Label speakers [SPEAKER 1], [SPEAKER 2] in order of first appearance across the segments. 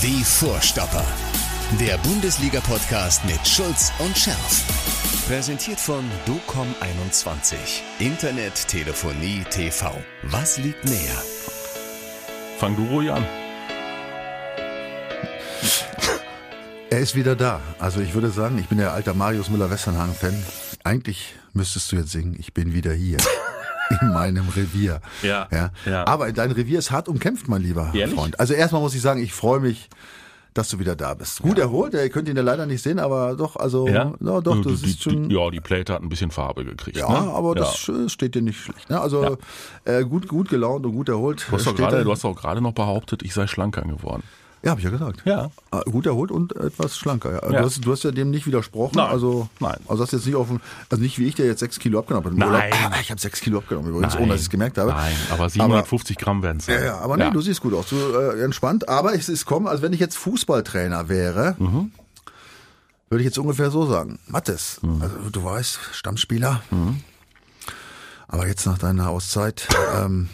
[SPEAKER 1] Die Vorstopper. Der Bundesliga-Podcast mit Schulz und Scherf. Präsentiert von DOCOM21. Internet, Telefonie, TV. Was liegt näher?
[SPEAKER 2] Fang du ruhig an.
[SPEAKER 3] Er ist wieder da. Also ich würde sagen, ich bin der alter Marius Müller-Westernhagen-Fan. Eigentlich müsstest du jetzt singen, ich bin wieder hier. In meinem Revier.
[SPEAKER 2] Ja,
[SPEAKER 3] ja.
[SPEAKER 2] ja.
[SPEAKER 3] Aber dein Revier ist hart umkämpft, mein lieber
[SPEAKER 2] Ehrlich?
[SPEAKER 3] Freund. Also erstmal muss ich sagen, ich freue mich, dass du wieder da bist. Gut erholt, ihr könnt ihn ja leider nicht sehen, aber doch, also,
[SPEAKER 2] Ja,
[SPEAKER 3] ja doch, das
[SPEAKER 2] die,
[SPEAKER 3] ist schon.
[SPEAKER 2] Die, ja, die Plate hat ein bisschen Farbe gekriegt.
[SPEAKER 3] Ja,
[SPEAKER 2] ne?
[SPEAKER 3] aber
[SPEAKER 2] ja.
[SPEAKER 3] das äh, steht dir nicht schlecht. Ne? Also äh, gut, gut gelaunt und gut erholt.
[SPEAKER 2] Du hast, doch
[SPEAKER 3] steht
[SPEAKER 2] gerade, du hast doch gerade noch behauptet, ich sei schlanker geworden.
[SPEAKER 3] Ja, habe ich ja gesagt.
[SPEAKER 2] Ja.
[SPEAKER 3] Ah, Gut erholt und etwas schlanker. Ja.
[SPEAKER 2] Ja.
[SPEAKER 3] Du, hast, du hast ja dem nicht widersprochen.
[SPEAKER 2] Nein.
[SPEAKER 3] Also,
[SPEAKER 2] Nein.
[SPEAKER 3] Also hast jetzt nicht auf, also nicht wie ich, der jetzt sechs Kilo abgenommen hat.
[SPEAKER 2] Nein.
[SPEAKER 3] Urlaub. Ah, ich habe sechs Kilo abgenommen übrigens, ohne dass ich es gemerkt habe.
[SPEAKER 2] Nein, aber 750 Gramm werden es
[SPEAKER 3] Ja, ja, aber nee, du siehst gut aus, du äh, entspannt. Aber es ist kommen, als wenn ich jetzt Fußballtrainer wäre,
[SPEAKER 2] Mhm.
[SPEAKER 3] würde ich jetzt ungefähr so sagen. Mattes, also du weißt, Stammspieler.
[SPEAKER 2] Mhm.
[SPEAKER 3] Aber jetzt nach deiner Auszeit, ähm,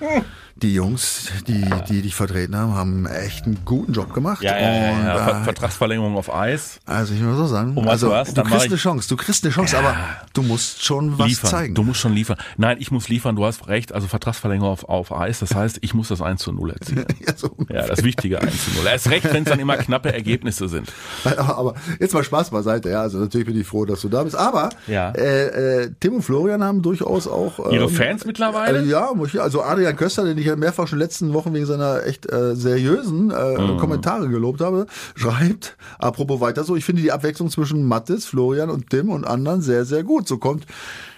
[SPEAKER 3] die Jungs, die, die dich vertreten haben, haben echt einen guten Job gemacht.
[SPEAKER 2] Ja, ja, ja, ja.
[SPEAKER 3] äh,
[SPEAKER 2] Ver Vertragsverlängerung auf Eis.
[SPEAKER 3] also ich will so sagen,
[SPEAKER 2] Und weißt
[SPEAKER 3] also
[SPEAKER 2] du was?
[SPEAKER 3] du kriegst eine Chance, du kriegst eine Chance, aber du musst schon was
[SPEAKER 2] liefern.
[SPEAKER 3] zeigen.
[SPEAKER 2] Du musst schon liefern. Nein, ich muss liefern, du hast recht. Also Vertragsverlängerung auf, auf Eis. Das heißt, ich muss das 1 zu 0 erzielen.
[SPEAKER 3] ja, so
[SPEAKER 2] Ja, das wichtige 1 zu 0. Erst recht, wenn es dann immer knappe Ergebnisse sind.
[SPEAKER 3] Aber jetzt mal Spaß beiseite, ja. Also natürlich bin ich froh, dass du da bist. Aber
[SPEAKER 2] Ja.
[SPEAKER 3] äh, äh, Tim und Florian haben durchaus auch ähm,
[SPEAKER 2] Ihre Fans mittlerweile?
[SPEAKER 3] Äh, ja, muss ich- also Adrian Köster, den ich ja mehrfach schon in den letzten Wochen wegen seiner echt äh, seriösen äh,
[SPEAKER 2] Mhm.
[SPEAKER 3] Kommentare gelobt habe, schreibt, apropos weiter so, ich finde die Abwechslung zwischen Mattes, Florian und Tim und anderen sehr, sehr gut. So kommt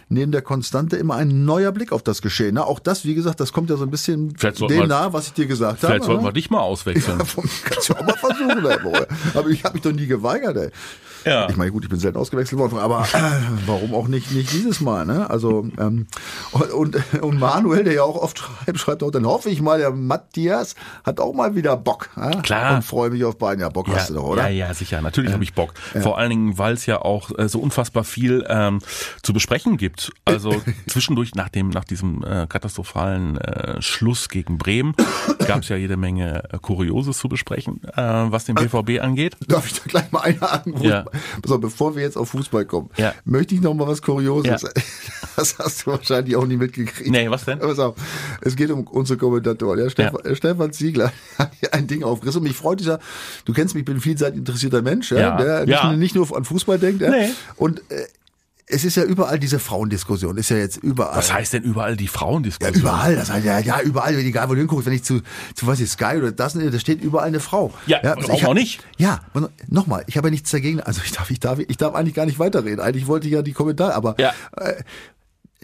[SPEAKER 3] neben der Konstante immer ein neuer Blick auf das Geschehen. Na, auch das, wie gesagt, das kommt ja so ein bisschen
[SPEAKER 2] Vielleicht
[SPEAKER 3] dem nahe, was ich dir gesagt
[SPEAKER 2] Vielleicht
[SPEAKER 3] habe.
[SPEAKER 2] sollten
[SPEAKER 3] ne?
[SPEAKER 2] wir dich mal auswechseln.
[SPEAKER 3] Ja, kannst du auch mal versuchen, ey. Aber ich habe mich doch nie geweigert, ey.
[SPEAKER 2] Ja.
[SPEAKER 3] Ich meine, gut, ich bin selten ausgewechselt worden, aber äh, warum auch nicht, nicht dieses Mal, ne? Also, ähm, und, und, Manuel, der ja auch oft schreibt, schreibt auch, dann hoffe ich mal, der Matthias hat auch mal wieder Bock. Ja?
[SPEAKER 2] Klar.
[SPEAKER 3] Und freue mich auf beiden. Ja, Bock hast du doch, oder?
[SPEAKER 2] Ja, ja, sicher. Natürlich habe ich Bock. Vor allen Dingen, weil es ja auch äh, so unfassbar viel ähm, zu besprechen gibt. Also zwischendurch nach dem, nach diesem äh, katastrophalen äh, Schluss gegen Bremen gab es ja jede Menge äh, Kurioses zu besprechen, äh, was den BVB angeht.
[SPEAKER 3] Darf ich da gleich mal einhaken? Wo
[SPEAKER 2] Ja.
[SPEAKER 3] so, bevor wir jetzt auf Fußball kommen,
[SPEAKER 2] Ja.
[SPEAKER 3] möchte ich noch mal was Kurioses.
[SPEAKER 2] Ja.
[SPEAKER 3] Das hast du wahrscheinlich auch nie mitgekriegt.
[SPEAKER 2] Nee, was denn?
[SPEAKER 3] Pass auf. Es geht um unsere Kommentatoren. Ja, Stefan, äh, Stefan Ziegler hat hier ein Ding aufgerissen. Und mich freut dieser, du kennst mich, ich bin ein vielseitig interessierter Mensch, ja,
[SPEAKER 2] Ja.
[SPEAKER 3] der nicht,
[SPEAKER 2] Ja.
[SPEAKER 3] nur- nicht nur an Fußball denkt. Ja.
[SPEAKER 2] Nee.
[SPEAKER 3] Und äh, es ist ja überall diese Frauendiskussion, ist ja jetzt überall.
[SPEAKER 2] Was heißt denn überall die
[SPEAKER 3] Ja,
[SPEAKER 2] Frauendiskussion?
[SPEAKER 3] überall, das heißt, ja, ja, überall, egal wo du hinguckst, wenn ich zu, zu was ist Sky oder das, da steht überall eine Frau.
[SPEAKER 2] Ja, warum
[SPEAKER 3] ich hab-
[SPEAKER 2] auch nicht?
[SPEAKER 3] Ja, nochmal, ich habe ja nichts dagegen, also ich darf, ich darf, ich darf eigentlich gar nicht weiterreden. Eigentlich wollte ich ja die Kommentare, aber
[SPEAKER 2] Ja.
[SPEAKER 3] äh,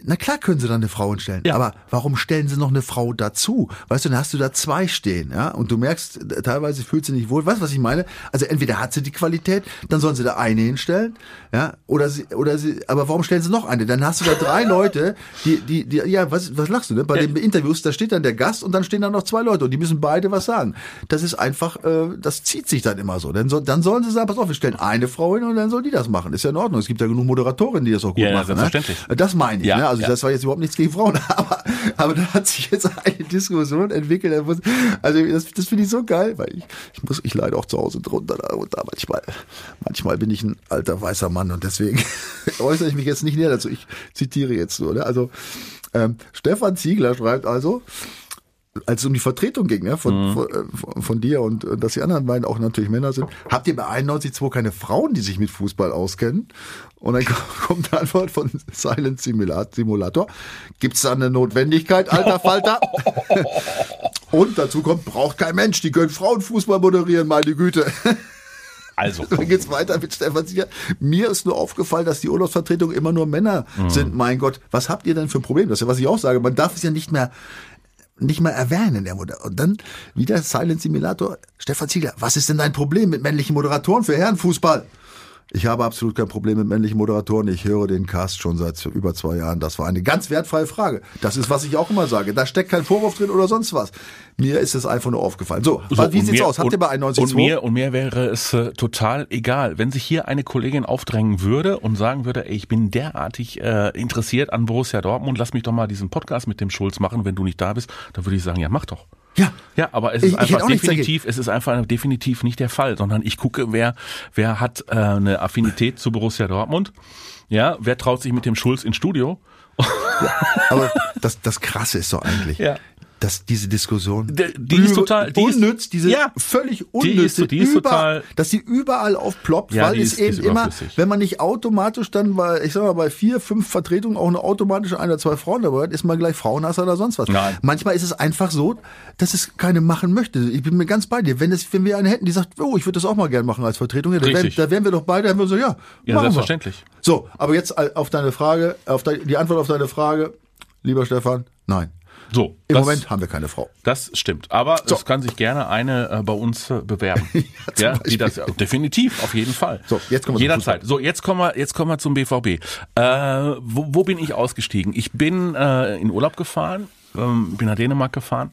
[SPEAKER 3] na klar können sie dann eine Frau hinstellen,
[SPEAKER 2] Ja.
[SPEAKER 3] aber warum stellen sie noch eine Frau dazu? Weißt du, dann hast du da zwei stehen, ja, und du merkst, äh, teilweise fühlt sie nicht wohl. Weißt du, was ich meine? Also entweder hat sie die Qualität, dann sollen sie da eine hinstellen, ja, oder sie, oder sie, aber warum stellen sie noch eine? Dann hast du da drei Leute, die, die, die, ja, was, was lachst du, ne? Bei den Interviews, da steht dann der Gast und dann stehen da noch zwei Leute und die müssen beide was sagen. Das ist einfach, äh, das zieht sich dann immer so. Dann, soll, dann sollen sie sagen, pass auf, wir stellen eine Frau hin und dann soll die das machen. Ist ja in Ordnung. Es gibt ja genug Moderatorinnen, die das auch gut
[SPEAKER 2] Ja, ja,
[SPEAKER 3] machen.
[SPEAKER 2] selbstverständlich.
[SPEAKER 3] Ne? Das meine ich.
[SPEAKER 2] Ja,
[SPEAKER 3] ne? Also
[SPEAKER 2] ja.
[SPEAKER 3] das war jetzt überhaupt nichts gegen Frauen, aber, aber da hat sich jetzt eine Diskussion entwickelt. Also das, das finde ich so geil, weil ich, ich muss, ich leide auch zu Hause drunter da und da manchmal, manchmal bin ich ein alter weißer Mann und deswegen äußere ich mich jetzt nicht näher dazu. Ich zitiere jetzt nur. Ne? Also ähm, Stefan Ziegler schreibt also, als es um die Vertretung ging, ne, von,
[SPEAKER 2] Mhm.
[SPEAKER 3] von, äh, von, dir und, und dass die anderen beiden auch natürlich Männer sind, habt ihr bei 91.2 keine Frauen, die sich mit Fußball auskennen? Und dann kommt die Antwort von Silent Simulat- Simulator. Gibt es da eine Notwendigkeit, alter Falter? und dazu kommt, braucht kein Mensch, die können Frauenfußball moderieren, meine Güte.
[SPEAKER 2] Also,
[SPEAKER 3] Dann geht's weiter mit Stefan Sieger. Mir ist nur aufgefallen, dass die Urlaubsvertretungen immer nur Männer sind. Mein Gott, was habt ihr denn für ein Problem? Das ist ja, was ich auch sage. Man darf es ja nicht mehr nicht mehr erwähnen in der Moder Und dann wieder Silent Simulator. Stefan Ziegler, was ist denn dein Problem mit männlichen Moderatoren für Herrenfußball? Ich habe absolut kein Problem mit männlichen Moderatoren. Ich höre den Cast schon seit über zwei Jahren. Das war eine ganz wertfreie Frage. Das ist, was ich auch immer sage. Da steckt kein Vorwurf drin oder sonst was. Mir ist es einfach nur aufgefallen. So,
[SPEAKER 2] So,
[SPEAKER 3] wie sieht's
[SPEAKER 2] mir-
[SPEAKER 3] aus? Habt ihr
[SPEAKER 2] und-
[SPEAKER 3] bei 91.2?
[SPEAKER 2] Und mir, und mir wäre es äh, total egal, wenn sich hier eine Kollegin aufdrängen würde und sagen würde, ey, ich bin derartig äh, interessiert an Borussia Dortmund, lass mich doch mal diesen Podcast mit dem Schulz machen, wenn du nicht da bist, dann würde ich sagen, ja, mach doch.
[SPEAKER 3] Ja.
[SPEAKER 2] Ja, aber es
[SPEAKER 3] Ich-
[SPEAKER 2] ist
[SPEAKER 3] ich
[SPEAKER 2] einfach
[SPEAKER 3] nichts
[SPEAKER 2] definitiv, es ist einfach definitiv nicht der Fall, sondern ich gucke, wer, wer hat äh, eine Affinität zu Borussia Dortmund. Ja, wer traut sich mit dem Schulz ins Studio?
[SPEAKER 3] Aber das, das Krasse ist doch eigentlich,
[SPEAKER 2] Ja.
[SPEAKER 3] Dass diese Diskussion
[SPEAKER 2] Die- die ist total- die ist-
[SPEAKER 3] unnütz, diese
[SPEAKER 2] Ja.
[SPEAKER 3] völlig unnütz,
[SPEAKER 2] ist- die ist total-
[SPEAKER 3] dass die überall aufploppt,
[SPEAKER 2] Ja,
[SPEAKER 3] weil
[SPEAKER 2] die
[SPEAKER 3] es
[SPEAKER 2] ist-
[SPEAKER 3] eben
[SPEAKER 2] ist
[SPEAKER 3] immer, wenn man nicht automatisch dann bei, ich sag mal, bei vier, fünf Vertretungen auch eine automatische ein oder zwei Frauen dabei hat, ist man gleich Frauenhasser oder sonst was.
[SPEAKER 2] Nein.
[SPEAKER 3] Manchmal ist es einfach so, dass es keine machen möchte. Ich bin mir ganz bei dir. Wenn es, wenn wir eine hätten, die sagt, oh, ich würde das auch mal gerne machen als Vertretung, ja, da wären, da wären wir doch beide, dann würden wir so, ja,
[SPEAKER 2] Ja,
[SPEAKER 3] machen wir.
[SPEAKER 2] selbstverständlich.
[SPEAKER 3] So, aber jetzt äh, auf deine Frage, auf deine, die Antwort auf deine Frage, lieber Stefan, nein.
[SPEAKER 2] So,
[SPEAKER 3] Im
[SPEAKER 2] das,
[SPEAKER 3] Moment haben wir keine Frau.
[SPEAKER 2] Das stimmt. Aber
[SPEAKER 3] So.
[SPEAKER 2] es kann sich gerne eine äh, bei uns äh, bewerben.
[SPEAKER 3] zum
[SPEAKER 2] ja, die das definitiv, auf jeden Fall.
[SPEAKER 3] So, jetzt kommen wir zum
[SPEAKER 2] Jederzeit. So, jetzt kommen wir, jetzt kommen wir zum BVB. Äh, wo, wo bin ich ausgestiegen? Ich bin äh, in Urlaub gefahren, ähm, bin nach Dänemark gefahren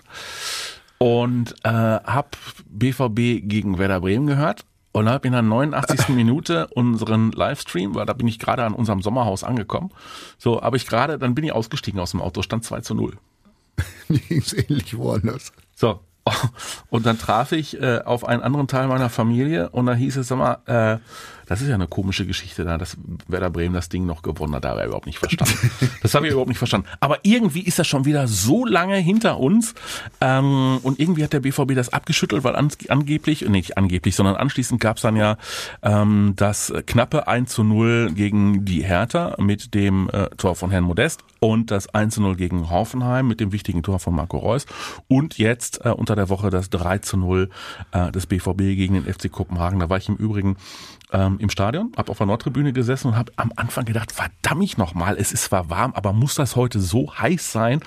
[SPEAKER 2] und äh, hab BVB gegen Werder Bremen gehört. Und habe in der 89. Minute unseren Livestream, weil da bin ich gerade an unserem Sommerhaus angekommen. So, habe ich gerade, dann bin ich ausgestiegen aus dem Auto, stand 2 zu 0.
[SPEAKER 3] Mir ging's ähnlich woanders.
[SPEAKER 2] So. Und dann traf ich äh, auf einen anderen Teil meiner Familie und da hieß es, sag mal, äh, das ist ja eine komische Geschichte da, dass Werder Bremen das Ding noch gewonnen hat. Da habe ich überhaupt nicht verstanden. Das habe ich überhaupt nicht verstanden. Aber irgendwie ist das schon wieder so lange hinter uns ähm, und irgendwie hat der BVB das abgeschüttelt, weil an, angeblich, nee, nicht angeblich, sondern anschließend gab es dann ja ähm, das knappe 1 zu 0 gegen die Hertha mit dem äh, Tor von Herrn Modest und das 1 zu 0 gegen Hoffenheim mit dem wichtigen Tor von Marco Reus und jetzt äh, unter der Woche das 3 zu 0 äh, des BVB gegen den FC Kopenhagen. Da war ich im Übrigen ähm, im Stadion, habe auf der Nordtribüne gesessen und habe am Anfang gedacht, verdammt noch mal, es ist zwar warm, aber muss das heute so heiß sein?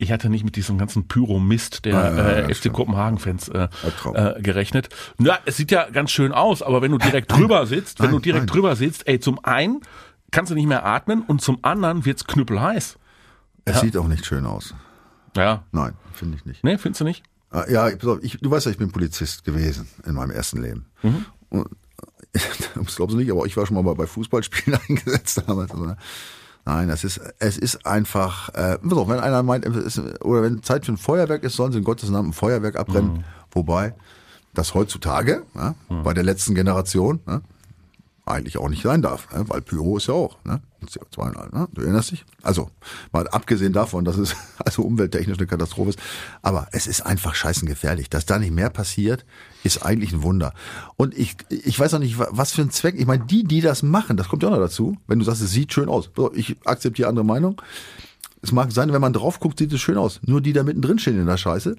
[SPEAKER 2] Ich hatte nicht mit diesem ganzen Pyro-Mist der
[SPEAKER 3] Ja, ja, ja,
[SPEAKER 2] äh, FC. Kopenhagen-Fans äh, äh, gerechnet. Ja, es sieht ja ganz schön aus, aber wenn du direkt drüber sitzt, wenn
[SPEAKER 3] nein,
[SPEAKER 2] du direkt
[SPEAKER 3] nein.
[SPEAKER 2] drüber sitzt, ey, zum einen kannst du nicht mehr atmen und zum anderen wird's knüppelheiß.
[SPEAKER 3] Es sieht auch nicht schön aus.
[SPEAKER 2] Ja.
[SPEAKER 3] Nein, finde ich nicht.
[SPEAKER 2] Nee, findest du nicht?
[SPEAKER 3] Ah, Ja, ich, du weißt ja, ich bin Polizist gewesen in meinem ersten Leben.
[SPEAKER 2] Mhm.
[SPEAKER 3] Und, das glaubst du nicht, aber ich war schon mal bei- bei Fußballspielen eingesetzt damals. Also, ne? Nein, es ist, es ist einfach, äh, wenn einer meint, ist, oder wenn Zeit für ein Feuerwerk ist, sollen sie in Gottes Namen ein Feuerwerk abbrennen.
[SPEAKER 2] Mhm.
[SPEAKER 3] Wobei das heutzutage, ja, bei der letzten Generation, ne, eigentlich auch nicht sein darf, ne? weil Pyro ist ja auch, ne? CO2, ne? du erinnerst dich? Also, mal abgesehen davon, dass es also umwelttechnisch eine Katastrophe ist, aber es ist einfach scheißen gefährlich. Dass da nicht mehr passiert, ist eigentlich ein Wunder. Und ich, ich weiß auch nicht, wa- was für ein Zweck, ich meine, die, die das machen, das kommt ja auch noch dazu, wenn du sagst, es sieht schön aus. So, Ich akzeptiere andere Meinung. Es mag sein, wenn man drauf guckt, sieht es schön aus. Nur die da mittendrin stehen in der Scheiße,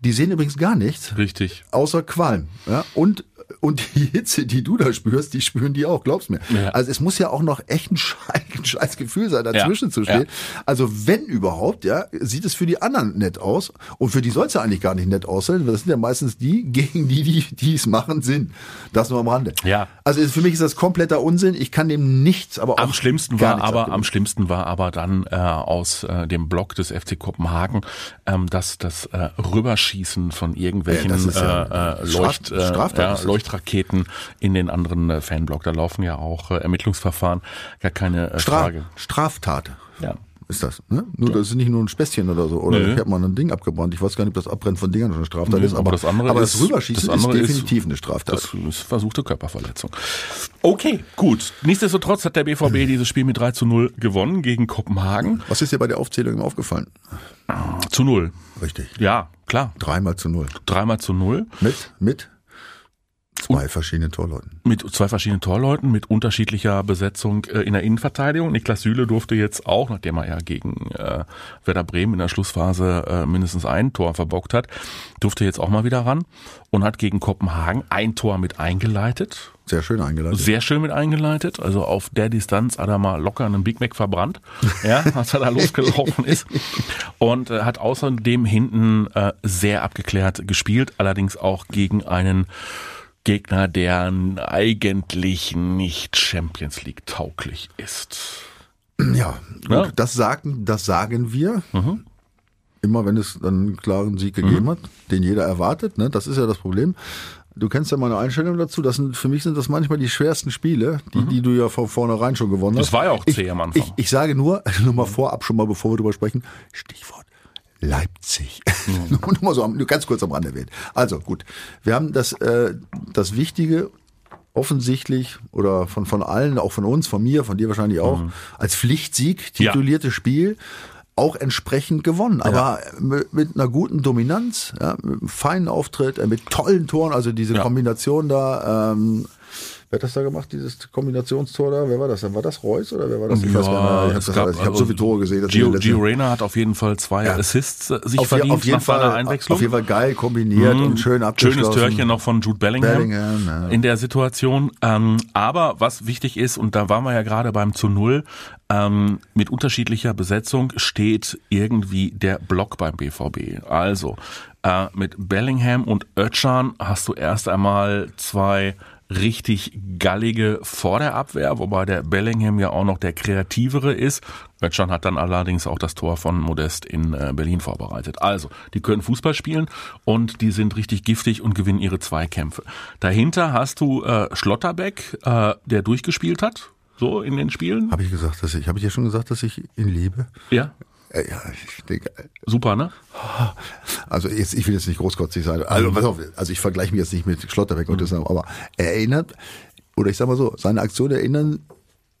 [SPEAKER 3] die sehen übrigens gar nichts
[SPEAKER 2] Richtig.
[SPEAKER 3] außer Qualm. Ja? Und, und die Hitze, die du da spürst, die spüren die auch, glaubst mir.
[SPEAKER 2] Ja.
[SPEAKER 3] Also es muss ja auch noch echt ein scheiß, Gefühl sein, dazwischen
[SPEAKER 2] Ja,
[SPEAKER 3] zu stehen.
[SPEAKER 2] ja.
[SPEAKER 3] Also wenn überhaupt, ja, sieht es für die anderen nett aus. Und für die soll es ja eigentlich gar nicht nett aussehen, weil das sind ja meistens die, gegen die, die die es machen, sind. Das nur am Rande.
[SPEAKER 2] Ja.
[SPEAKER 3] Also für mich ist das kompletter Unsinn. Ich kann dem nichts, aber auch
[SPEAKER 2] Am schlimmsten war aber am schlimmsten war aber dann äh, aus äh, dem Block des FC Kopenhagen ähm, das das äh, Rüberschießen von irgendwelchen
[SPEAKER 3] ist ja
[SPEAKER 2] äh, äh, Leucht, äh,
[SPEAKER 3] Straftat
[SPEAKER 2] ja,
[SPEAKER 3] das.
[SPEAKER 2] Leuchtraketen in den anderen äh, Fanblock. Da laufen ja auch äh, Ermittlungsverfahren, gar keine äh,
[SPEAKER 3] Straf
[SPEAKER 2] Frage.
[SPEAKER 3] Straftat.
[SPEAKER 2] Ja.
[SPEAKER 3] Ist das, ne? Nur, das ist nicht nur ein Späßchen oder so. Oder
[SPEAKER 2] Nö.
[SPEAKER 3] ich habe mal ein Ding abgebrannt. Ich weiß gar nicht, ob das Abbrennen von Dingern schon eine Straftat
[SPEAKER 2] Nö,
[SPEAKER 3] ist. Aber,
[SPEAKER 2] aber das andere
[SPEAKER 3] aber
[SPEAKER 2] ist-
[SPEAKER 3] das Rüberschießen
[SPEAKER 2] das andere
[SPEAKER 3] ist
[SPEAKER 2] ist-
[SPEAKER 3] definitiv eine Straftat.
[SPEAKER 2] Das ist versuchte Körperverletzung. Okay, gut. Nichtsdestotrotz hat der BVB dieses Spiel mit 3 zu 0 gewonnen gegen Kopenhagen.
[SPEAKER 3] Was ist dir bei der Aufzählung aufgefallen?
[SPEAKER 2] Zu 0.
[SPEAKER 3] Richtig.
[SPEAKER 2] Ja, klar.
[SPEAKER 3] Dreimal zu null.
[SPEAKER 2] Dreimal zu 0.
[SPEAKER 3] Mit, mit zwei verschiedenen Torleuten.
[SPEAKER 2] mit zwei verschiedenen Torleuten, mit unterschiedlicher Besetzung äh, in der Innenverteidigung. Niklas Süle durfte jetzt auch, nachdem er ja gegen äh, Werder Bremen in der Schlussphase äh, mindestens ein Tor verbockt hat, durfte jetzt auch mal wieder ran und hat gegen Kopenhagen ein Tor mit eingeleitet.
[SPEAKER 3] Sehr schön eingeleitet.
[SPEAKER 2] Sehr schön mit eingeleitet. Also auf der Distanz hat er mal locker einen Big Mac verbrannt, ja, als er da losgelaufen ist. Und äh, hat außerdem hinten äh, sehr abgeklärt gespielt, allerdings auch gegen einen Gegner, der eigentlich nicht Champions League tauglich ist.
[SPEAKER 3] Ja, gut,
[SPEAKER 2] Ja.
[SPEAKER 3] das sagen, das sagen wir. Immer wenn es dann einen klaren Sieg gegeben hat, den jeder erwartet. Ne? Das ist ja das Problem. Du kennst ja meine Einstellung dazu. Das sind, für mich sind das manchmal die schwersten Spiele, die, die du ja von vornherein schon gewonnen hast.
[SPEAKER 2] Das war ja auch
[SPEAKER 3] ich,
[SPEAKER 2] zäh am Anfang.
[SPEAKER 3] Ich, ich sage nur, nur mal vorab schon mal, bevor wir drüber sprechen, Stichwort Leipzig. Mhm. nur mal so nur ganz kurz am Rand erwähnt. Also gut, wir haben das, äh, das Wichtige offensichtlich oder von, von allen, auch von uns, von mir, von dir wahrscheinlich auch, mhm. als Pflichtsieg titulierte ja. Spiel auch entsprechend gewonnen, aber ja. mit, mit, einer guten Dominanz, ja, mit einem feinen Auftritt, äh, mit tollen Toren, also diese. Kombination da, ähm, Wer hat das da gemacht, dieses Kombinationstor da? Wer war das? War das Reus oder wer war das?
[SPEAKER 2] Ich ja, weiß gar nicht. Ich habe hab also so viele Tore gesehen. Gio, Gio Reyna hat auf jeden Fall zwei ja. Assists äh, sich
[SPEAKER 3] auf,
[SPEAKER 2] verdient
[SPEAKER 3] auf jeden Fall, Einwechslung. Auf jeden Fall geil kombiniert mhm. und schön abgeschlossen.
[SPEAKER 2] Schönes Törchen noch von Jude Bellingham, Bellingham ja. in der Situation. Ähm, aber was wichtig ist, und da waren wir ja gerade beim zu Null, ähm, mit unterschiedlicher Besetzung steht irgendwie der Block beim BVB. Also äh, mit Bellingham und Özcan hast du erst einmal zwei richtig gallige vor der Abwehr, wobei der Bellingham ja auch noch der kreativere ist. Götschan hat dann allerdings auch das Tor von Modest in äh, Berlin vorbereitet. Also, die können Fußball spielen und die sind richtig giftig und gewinnen ihre Zweikämpfe. Dahinter hast du äh, Schlotterbeck, äh, der durchgespielt hat, so in den Spielen.
[SPEAKER 3] Habe ich gesagt, dass ich, habe ich ja schon gesagt, dass ich ihn liebe?
[SPEAKER 2] Ja.
[SPEAKER 3] Äh, ja, ich denke.
[SPEAKER 2] Super, ne?
[SPEAKER 3] Also jetzt, ich will jetzt nicht großkotzig sein. Also, pass auf, also ich vergleiche mich jetzt nicht mit Schlotterbeck und mhm. das, aber er erinnert, oder ich sag mal so, seine Aktionen erinnern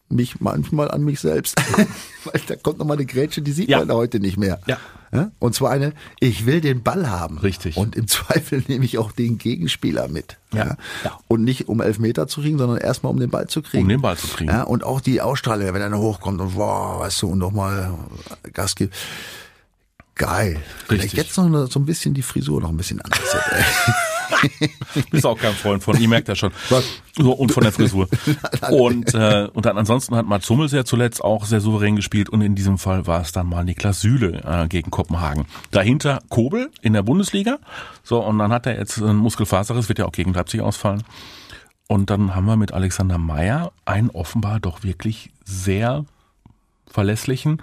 [SPEAKER 3] mich manchmal an mich selbst. Weil da kommt nochmal eine Grätsche, die sieht ja. man heute nicht mehr.
[SPEAKER 2] Ja.
[SPEAKER 3] Ja. Und zwar eine, ich will den Ball haben.
[SPEAKER 2] Richtig.
[SPEAKER 3] Und im Zweifel nehme ich auch den Gegenspieler mit. Ja. ja. Und nicht um elf Meter zu kriegen, sondern erstmal um den Ball zu kriegen.
[SPEAKER 2] Um den Ball zu kriegen.
[SPEAKER 3] Ja. Und auch die Ausstrahlung, wenn einer hochkommt und wow, weißt du, und nochmal Gas gibt. Geil. Richtig. Vielleicht jetzt noch so ein bisschen die Frisur noch ein bisschen anders.
[SPEAKER 2] Bist auch kein Freund von, ich merke das schon. Was? Und von der Frisur. Und, äh, und dann ansonsten hat Mats Hummels ja zuletzt auch sehr souverän gespielt und in diesem Fall war es dann mal Niklas Süle äh, gegen Kopenhagen. Dahinter Kobel in der Bundesliga. So, und dann hat er jetzt einen Muskelfaserriss, wird ja auch gegen Leipzig ausfallen. Und dann haben wir mit Alexander Meyer einen offenbar doch wirklich sehr verlässlichen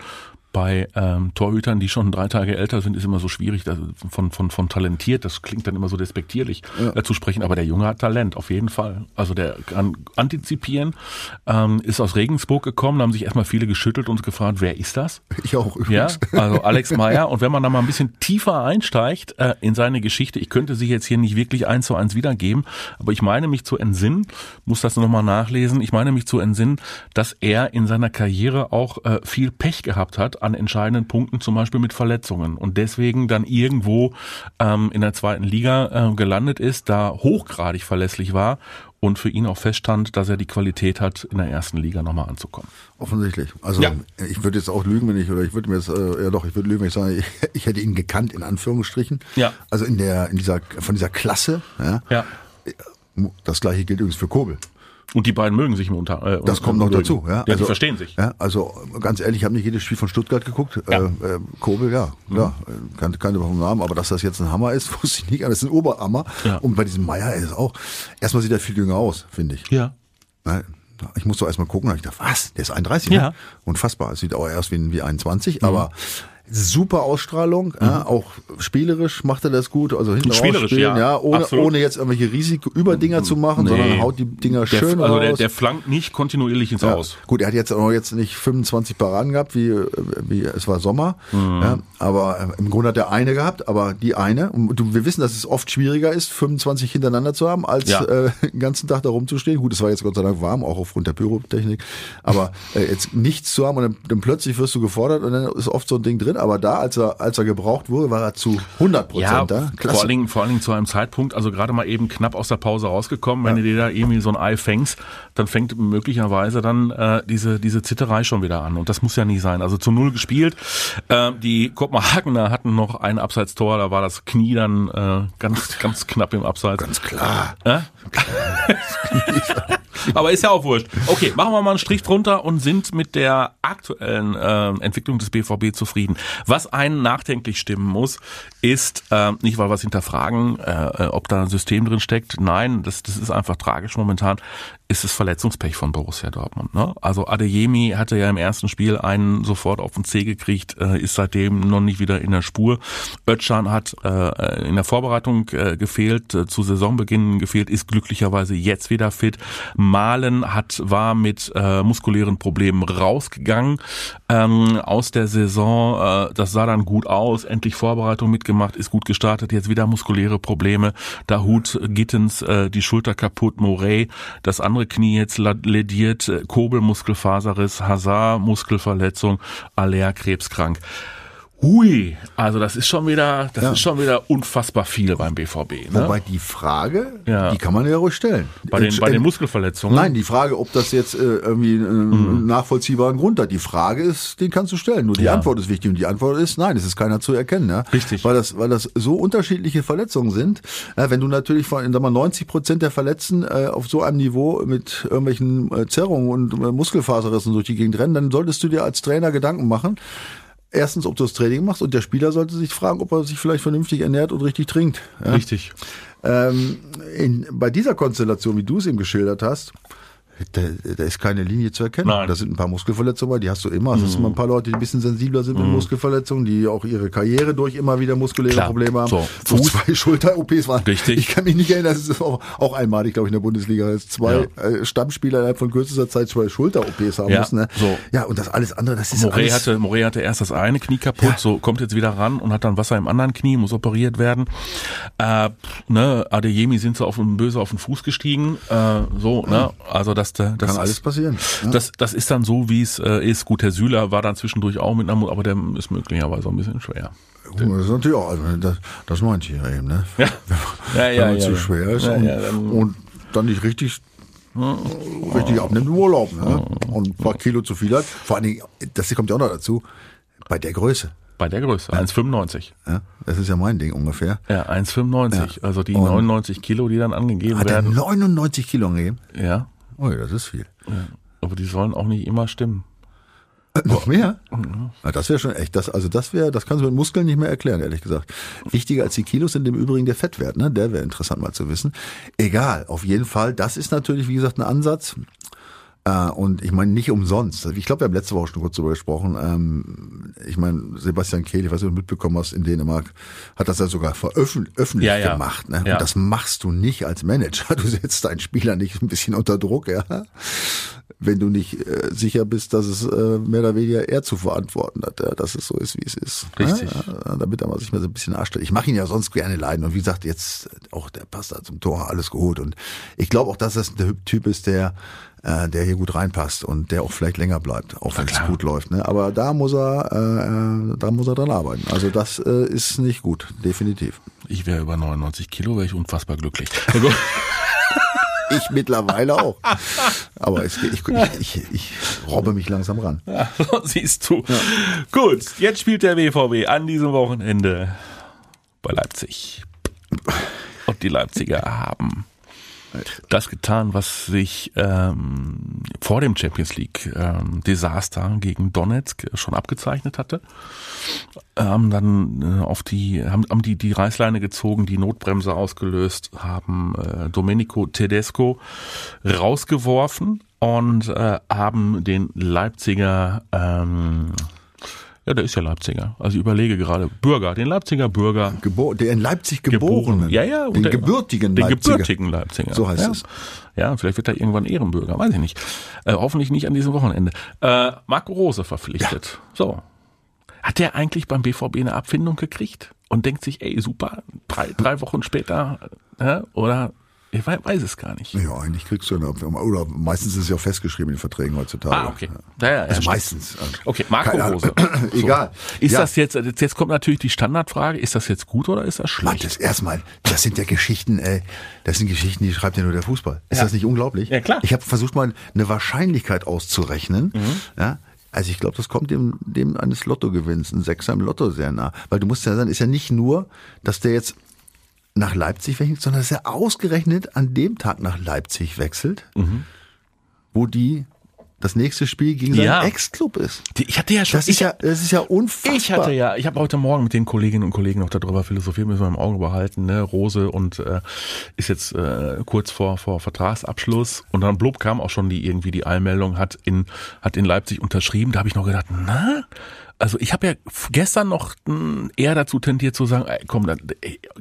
[SPEAKER 2] bei ähm, Torhütern, die schon drei Tage älter sind, ist immer so schwierig, das, von, von, von talentiert, das klingt dann immer so despektierlich ja. äh, zu sprechen, aber der Junge hat Talent, auf jeden Fall. Also der kann antizipieren, ähm, ist aus Regensburg gekommen, da haben sich erstmal viele geschüttelt und gefragt, wer ist das?
[SPEAKER 3] Ich auch übrigens.
[SPEAKER 2] Ja, also Alex Meyer und wenn man da mal ein bisschen tiefer einsteigt äh, in seine Geschichte, ich könnte sie jetzt hier nicht wirklich eins zu eins wiedergeben, aber ich meine mich zu entsinnen, muss das nochmal nachlesen, ich meine mich zu entsinnen, dass er in seiner Karriere auch äh, viel Pech gehabt hat, an entscheidenden Punkten, zum Beispiel mit Verletzungen und deswegen dann irgendwo ähm, in der zweiten Liga äh, gelandet ist, da hochgradig verlässlich war und für ihn auch feststand, dass er die Qualität hat, in der ersten Liga nochmal anzukommen.
[SPEAKER 3] Offensichtlich. Also ja. ich würde jetzt auch lügen, wenn ich, oder ich würde mir jetzt, äh, ja doch, ich würde lügen, wenn ich sage, ich, ich hätte ihn gekannt, in Anführungsstrichen.
[SPEAKER 2] Ja.
[SPEAKER 3] Also in der, in dieser, von dieser Klasse, ja.
[SPEAKER 2] ja.
[SPEAKER 3] Das gleiche gilt übrigens für Kobel.
[SPEAKER 2] Und die beiden mögen sich Unter.
[SPEAKER 3] Äh, das kommt noch mögen. dazu. Ja,
[SPEAKER 2] ja also, die verstehen sich.
[SPEAKER 3] Ja, also ganz ehrlich, ich habe nicht jedes Spiel von Stuttgart geguckt. Ja. Äh, äh, Kobel, ja, mhm. ja, kannte keine vom Namen, aber dass das jetzt ein Hammer ist, wusste ich nicht. Das ist ein Oberhammer. Ja. Und bei diesem Meier ist es auch. Erstmal sieht er viel jünger aus, finde ich.
[SPEAKER 2] Ja.
[SPEAKER 3] Ich muss doch erstmal gucken, da ich dachte, was? Der ist 31,
[SPEAKER 2] ja. Ne?
[SPEAKER 3] Unfassbar. Es sieht auch erst wie, wie 21, mhm. aber super Ausstrahlung, mhm. ja, auch spielerisch macht er das gut, also hinten
[SPEAKER 2] spielerisch, ja,
[SPEAKER 3] ja ohne, ohne jetzt irgendwelche Risikoüberdinger zu machen, nee. sondern haut die Dinger
[SPEAKER 2] der,
[SPEAKER 3] schön
[SPEAKER 2] also
[SPEAKER 3] raus.
[SPEAKER 2] Der, der flankt nicht kontinuierlich ins ja. Aus.
[SPEAKER 3] Gut, er hat jetzt auch jetzt nicht 25 Paraden gehabt, wie, wie es war Sommer, mhm. ja, aber äh, im Grunde hat er eine gehabt, aber die eine, und wir wissen, dass es oft schwieriger ist, 25 hintereinander zu haben, als äh, den ganzen Tag da rumzustehen. Gut, es war jetzt Gott sei Dank warm, auch aufgrund der Pyrotechnik, aber äh, jetzt nichts zu haben und dann, dann plötzlich wirst du gefordert und dann ist oft so ein Ding drin, aber da, als er, als er gebraucht wurde, war er zu 100 Prozent ja, da.
[SPEAKER 2] Klasse. Vor allen, Dingen, vor allen Dingen zu einem Zeitpunkt, also gerade mal eben knapp aus der Pause rausgekommen. Wenn ja. du dir da irgendwie so ein Ei fängst, dann fängt möglicherweise dann äh, diese, diese Zitterei schon wieder an. Und das muss ja nicht sein. Also zu Null gespielt. Äh, die Kopenhagener hatten noch ein Abseitstor, da war das Knie dann äh, ganz, ganz knapp im Abseits.
[SPEAKER 3] Ganz klar.
[SPEAKER 2] Äh? Aber ist ja auch wurscht. Okay, machen wir mal einen Strich drunter und sind mit der aktuellen äh, Entwicklung des BVB zufrieden. Was einen nachdenklich stimmen muss, ist äh, nicht, weil wir es hinterfragen, äh, ob da ein System drin steckt. Nein, das, das ist einfach tragisch momentan ist es Verletzungspech von Borussia Dortmund. Ne? Also Adeyemi hatte ja im ersten Spiel einen sofort auf den Zeh gekriegt, äh, ist seitdem noch nicht wieder in der Spur. Özcan hat äh, in der Vorbereitung äh, gefehlt, äh, zu Saisonbeginn gefehlt, ist glücklicherweise jetzt wieder fit. Malen hat war mit äh, muskulären Problemen rausgegangen ähm, aus der Saison. Äh, das sah dann gut aus, endlich Vorbereitung mitgemacht, ist gut gestartet. Jetzt wieder muskuläre Probleme. Dahut Gittens äh, die Schulter kaputt, Morey das andere Knie jetzt lediert, äh, Kobel Muskelfaserriss, Hazard Muskelverletzung, Aller krebskrank. Hui, also das ist schon wieder, das
[SPEAKER 3] Ja.
[SPEAKER 2] ist schon wieder unfassbar viel beim BVB. Ne?
[SPEAKER 3] Wobei die Frage,
[SPEAKER 2] Ja.
[SPEAKER 3] die kann man ja ruhig stellen.
[SPEAKER 2] bei den, bei den Muskelverletzungen.
[SPEAKER 3] Nein, die Frage, ob das jetzt äh, irgendwie
[SPEAKER 2] Mhm.
[SPEAKER 3] einen nachvollziehbaren Grund hat. Die Frage ist, den kannst du stellen. Nur die
[SPEAKER 2] Ja.
[SPEAKER 3] Antwort ist wichtig und die Antwort ist, nein, es ist keiner zu erkennen. Ja?
[SPEAKER 2] Richtig.
[SPEAKER 3] Weil das, weil das so unterschiedliche Verletzungen sind. Äh, wenn du natürlich von, sag mal, 90 Prozent der Verletzten äh, auf so einem Niveau mit irgendwelchen äh, Zerrungen und äh, Muskelfaserrissen durch die Gegend rennen, dann solltest du dir als Trainer Gedanken machen. Erstens, ob du das Training machst und der Spieler sollte sich fragen, ob er sich vielleicht vernünftig ernährt und richtig trinkt. Ja?
[SPEAKER 2] Richtig.
[SPEAKER 3] Ähm, in, bei dieser Konstellation, wie du es eben geschildert hast, da, da ist keine Linie zu erkennen.
[SPEAKER 2] Nein. Mhm.
[SPEAKER 3] Da sind ein paar Muskelverletzungen, die hast du immer. Es sind immer ein paar Leute, die ein bisschen sensibler sind mit Muskelverletzungen, die auch ihre Karriere durch immer wieder muskuläre
[SPEAKER 2] Klar.
[SPEAKER 3] Probleme haben.
[SPEAKER 2] So, Fuß.
[SPEAKER 3] zwei Schulter-OPs waren.
[SPEAKER 2] Richtig.
[SPEAKER 3] Ich kann mich nicht erinnern, das ist auch, auch einmalig, glaube ich, in der Bundesliga, dass zwei
[SPEAKER 2] Ja.
[SPEAKER 3] äh, Stammspieler innerhalb von kürzester Zeit zwei Schulter-OPs haben
[SPEAKER 2] Ja,
[SPEAKER 3] mussten. Ne?
[SPEAKER 2] so.
[SPEAKER 3] Ja, und das alles andere, das ist
[SPEAKER 2] Morey
[SPEAKER 3] alles...
[SPEAKER 2] hatte, Morey hatte erst das eine Knie kaputt,
[SPEAKER 3] Ja.
[SPEAKER 2] so kommt jetzt wieder ran und hat dann Wasser im anderen Knie, muss operiert werden. Äh, ne, Adeyemi sind so auf böse auf den Fuß gestiegen, äh, so, ne, also das, das
[SPEAKER 3] kann alles passieren. Ja.
[SPEAKER 2] das, das ist dann so, wie es äh, ist. Gut, Herr Süler war dann zwischendurch auch mit einer, Mu- aber der ist möglicherweise ein bisschen schwer.
[SPEAKER 3] Das ist natürlich auch, also das, das meinte ich ja eben, ne?
[SPEAKER 2] Ja. Ja, ja,
[SPEAKER 3] Wenn man zu schwer ist und,
[SPEAKER 2] dann-
[SPEAKER 3] und dann nicht richtig, richtig abnimmt im Urlaub, ne? Und ein paar Kilo zu viel hat. Vor allen Dingen, das kommt ja auch noch dazu, bei der Größe.
[SPEAKER 2] Bei der Größe, 1,95.
[SPEAKER 3] Ja? Das ist ja mein Ding ungefähr.
[SPEAKER 2] Ja, 1,95.
[SPEAKER 3] Ja.
[SPEAKER 2] Also die
[SPEAKER 3] Und-
[SPEAKER 2] 99 Kilo, die dann angegeben
[SPEAKER 3] Hat er
[SPEAKER 2] werden.
[SPEAKER 3] 99 Kilo angegeben?
[SPEAKER 2] Ja,
[SPEAKER 3] Oh, das ist viel.
[SPEAKER 2] aber die sollen auch nicht immer stimmen.
[SPEAKER 3] Noch mehr? Ja, das wäre schon echt. Das, also das wäre, das kannst du mit Muskeln nicht mehr erklären, ehrlich gesagt. Wichtiger als die Kilos sind im Übrigen der Fettwert, ne? Der wäre interessant mal zu wissen. Egal, auf jeden Fall. Das ist natürlich, wie gesagt, ein Ansatz. Äh, und ich meine nicht umsonst. Ich glaube, wir haben letzte Woche schon kurz darüber gesprochen. Ähm, ich meine, Sebastian Kehl, ich weiß nicht, ob du mitbekommen hast, in Dänemark hat das ja sogar veröffentlich öffentlich
[SPEAKER 2] Ja, ja.
[SPEAKER 3] gemacht. Ne?
[SPEAKER 2] Ja.
[SPEAKER 3] Und das machst du nicht als Manager. Du setzt deinen Spieler nicht ein bisschen unter Druck, ja. Wenn du nicht äh, sicher bist, dass es äh, mehr oder weniger er zu verantworten hat, ja, dass es so ist, wie es ist.
[SPEAKER 2] Richtig.
[SPEAKER 3] Ja, damit er mal sich mal so ein bisschen darstellt. Ich mache ihn ja sonst gerne leiden. Und wie gesagt, jetzt auch der passt da zum Tor, alles gut. Und ich glaube auch, dass das der Typ ist, der äh, der hier gut reinpasst und der auch vielleicht länger bleibt, auch wenn es gut läuft. Ne? Aber da muss er, äh, äh, da muss er dran arbeiten. Also das äh, ist nicht gut, definitiv.
[SPEAKER 2] Ich wäre über 99 Kilo, wäre ich unfassbar glücklich.
[SPEAKER 3] Ich mittlerweile auch. Aber es, ich, ich, ich, ich robbe mich langsam ran.
[SPEAKER 2] Ja, so siehst du. Gut, jetzt spielt der BVB an diesem Wochenende bei Leipzig. Und die Leipziger haben das getan, was sich ähm, vor dem Champions League ähm, Desaster gegen Donetsk schon abgezeichnet hatte. Haben dann äh, auf die haben, haben die die Reißleine gezogen, die Notbremse ausgelöst, haben äh, Domenico Tedesco rausgeworfen und äh, haben den Leipziger ähm, ja, der ist ja Leipziger. Also ich überlege gerade Bürger, den Leipziger Bürger
[SPEAKER 3] Gebo der in Leipzig geborenen.
[SPEAKER 2] Ja, ja. und
[SPEAKER 3] Den
[SPEAKER 2] der-
[SPEAKER 3] gebürtigen
[SPEAKER 2] Den
[SPEAKER 3] Leipziger.
[SPEAKER 2] gebürtigen Leipziger.
[SPEAKER 3] So heißt
[SPEAKER 2] ja.
[SPEAKER 3] es.
[SPEAKER 2] Ja, vielleicht wird er irgendwann Ehrenbürger, weiß ich nicht. Äh, hoffentlich nicht an diesem Wochenende. Äh, Marco Rose verpflichtet. So. Hat der eigentlich beim BVB eine Abfindung gekriegt? Und denkt sich, ey, super, drei, drei Wochen später, äh, oder ich weiß, es gar nicht.
[SPEAKER 3] Ja, eigentlich kriegst du eine. Oder meistens ist es ja auch festgeschrieben in den Verträgen heutzutage.
[SPEAKER 2] Ah, okay. Ja, ja, ja,
[SPEAKER 3] Also meistens.
[SPEAKER 2] Okay, Marco
[SPEAKER 3] Keine Ahnung.
[SPEAKER 2] Rose. So.
[SPEAKER 3] Egal.
[SPEAKER 2] Ist das jetzt, jetzt jetzt kommt natürlich die Standardfrage, ist das jetzt gut oder ist das
[SPEAKER 3] Mann,
[SPEAKER 2] schlecht?
[SPEAKER 3] das erstmal, das sind ja Geschichten, ey, das sind Geschichten, die schreibt ja nur der Fußball. Ist das nicht unglaublich?
[SPEAKER 2] Ja, klar.
[SPEAKER 3] Ich habe versucht mal eine Wahrscheinlichkeit auszurechnen.
[SPEAKER 2] Mhm.
[SPEAKER 3] Ja, also ich glaube, das kommt dem, dem eines Lottogewinns, ein Sechser im Lotto sehr nah. Weil du musst ja sagen, ist ja nicht nur, dass der jetzt nach Leipzig wechselt, sondern dass er ausgerechnet an dem Tag nach Leipzig wechselt, wo die das nächste Spiel gegen seinen
[SPEAKER 2] Ja.
[SPEAKER 3] Ex-Club ist.
[SPEAKER 2] Ich hatte ja schon,
[SPEAKER 3] Das ist
[SPEAKER 2] ich,
[SPEAKER 3] ja, das ist ja unfassbar.
[SPEAKER 2] Ich hatte ja, ich habe heute Morgen mit den Kolleginnen und Kollegen noch darüber philosophiert, müssen wir im Auge behalten, ne? Rose und äh, ist jetzt äh, kurz vor vor Vertragsabschluss und dann blub kam auch schon die irgendwie die Eilmeldung hat in hat in Leipzig unterschrieben. Da habe ich noch gedacht, na, also ich habe ja gestern noch mh, eher dazu tendiert zu sagen, ey, komm, dann,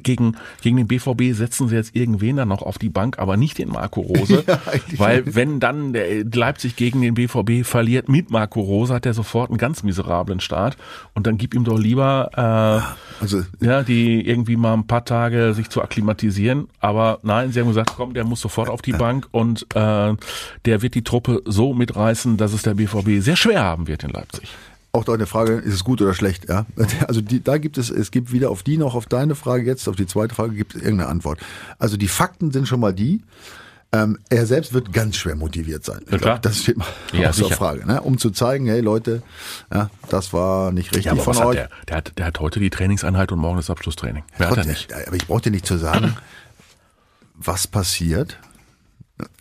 [SPEAKER 2] gegen, gegen den BVB setzen sie jetzt irgendwen dann noch auf die Bank, aber nicht den Marco Rose.
[SPEAKER 3] Ja,
[SPEAKER 2] weil wenn dann der Leipzig gegen den BVB verliert mit Marco Rose, hat er sofort einen ganz miserablen Start. Und dann gib ihm doch lieber äh,
[SPEAKER 3] Also
[SPEAKER 2] ja, die irgendwie mal ein paar Tage sich zu akklimatisieren. Aber nein, sie haben gesagt, komm, der muss sofort auf die Bank und äh, der wird die Truppe so mitreißen, dass es der BVB sehr schwer haben wird in Leipzig.
[SPEAKER 3] Auch da eine Frage, ist es gut oder schlecht? Ja, also die, da gibt es, es gibt weder auf die noch auf deine Frage jetzt, auf die zweite Frage gibt es irgendeine Antwort. Also die Fakten sind schon mal die. Ähm, er selbst wird ganz schwer motiviert sein.
[SPEAKER 2] Ja,
[SPEAKER 3] glaub, das steht mal
[SPEAKER 2] Ja,
[SPEAKER 3] außer
[SPEAKER 2] sicher.
[SPEAKER 3] Frage, ne? um zu zeigen, hey Leute, ja, das war nicht richtig
[SPEAKER 2] Ja, aber
[SPEAKER 3] von
[SPEAKER 2] was hat
[SPEAKER 3] euch.
[SPEAKER 2] der? Der hat, der hat heute die Trainingseinheit und morgen das Abschlusstraining. Wer hat er nicht?
[SPEAKER 3] Aber ich brauche dir nicht zu sagen, was passiert,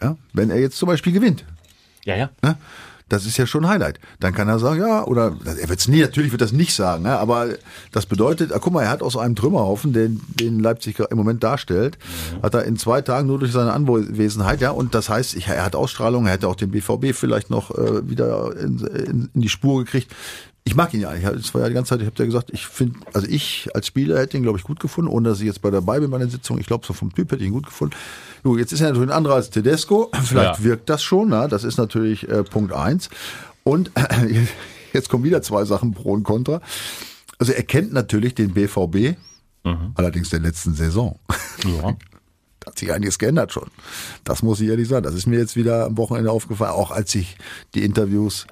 [SPEAKER 3] ja, wenn er jetzt zum Beispiel gewinnt.
[SPEAKER 2] Ja, ja.
[SPEAKER 3] Ne? Das ist ja schon ein Highlight. Dann kann er sagen, ja, oder er wird es nie, natürlich wird das nicht sagen, ne? aber das bedeutet, ah, guck mal, er hat aus einem Trümmerhaufen, den, den Leipzig im Moment darstellt, hat er in zwei Tagen nur durch seine Anwesenheit, ja, und das heißt, ich, er hat Ausstrahlung, er hätte auch den BVB vielleicht noch äh, wieder in, in, in die Spur gekriegt. Ich mag ihn ja. Ich, war ja die ganze Zeit, ich habe ja gesagt, ich finde, also ich als Spieler hätte ihn, glaube ich, gut gefunden, ohne dass ich jetzt bei dabei bin bei der Sitzung. Ich glaube, so vom Typ hätte ich ihn gut gefunden. Jo, jetzt ist er natürlich ein anderer als Tedesco. Vielleicht
[SPEAKER 2] Ja.
[SPEAKER 3] wirkt das schon, na? das ist natürlich äh, Punkt eins. Und äh, jetzt kommen wieder zwei Sachen pro und contra. Also er kennt natürlich den BVB, allerdings der letzten Saison.
[SPEAKER 2] Ja.
[SPEAKER 3] Da hat sich einiges geändert schon. Das muss ich ehrlich sagen. Das ist mir jetzt wieder am Wochenende aufgefallen, auch als ich die Interviews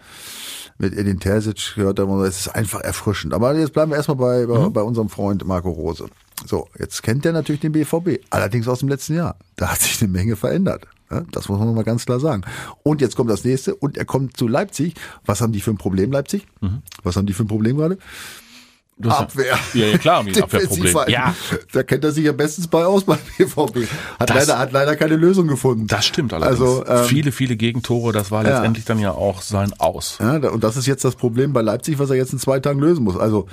[SPEAKER 3] mit Edin Terzic gehört habe. Es ist einfach erfrischend. Aber jetzt bleiben wir erstmal bei, bei, bei unserem Freund Marco Rose. So, jetzt kennt er natürlich den BVB. Allerdings aus dem letzten Jahr. Da hat sich eine Menge verändert. Ja, das muss man mal ganz klar sagen. Und jetzt kommt das nächste. Und er kommt zu Leipzig. Was haben die für ein Problem, Leipzig? Was haben die für ein Problem gerade?
[SPEAKER 2] Das-
[SPEAKER 3] Abwehr.
[SPEAKER 2] Ja, ja klar, mit Abwehrproblem. Ja,
[SPEAKER 3] Da kennt er sich ja bestens bei aus beim BVB. Hat
[SPEAKER 2] Das-
[SPEAKER 3] leider, hat leider keine Lösung gefunden.
[SPEAKER 2] das stimmt allerdings.
[SPEAKER 3] Also, ähm,
[SPEAKER 2] viele, viele Gegentore, das war
[SPEAKER 3] ja.
[SPEAKER 2] letztendlich dann ja auch sein Aus.
[SPEAKER 3] Ja, und das ist jetzt das Problem bei Leipzig, was er jetzt in zwei Tagen lösen muss. Also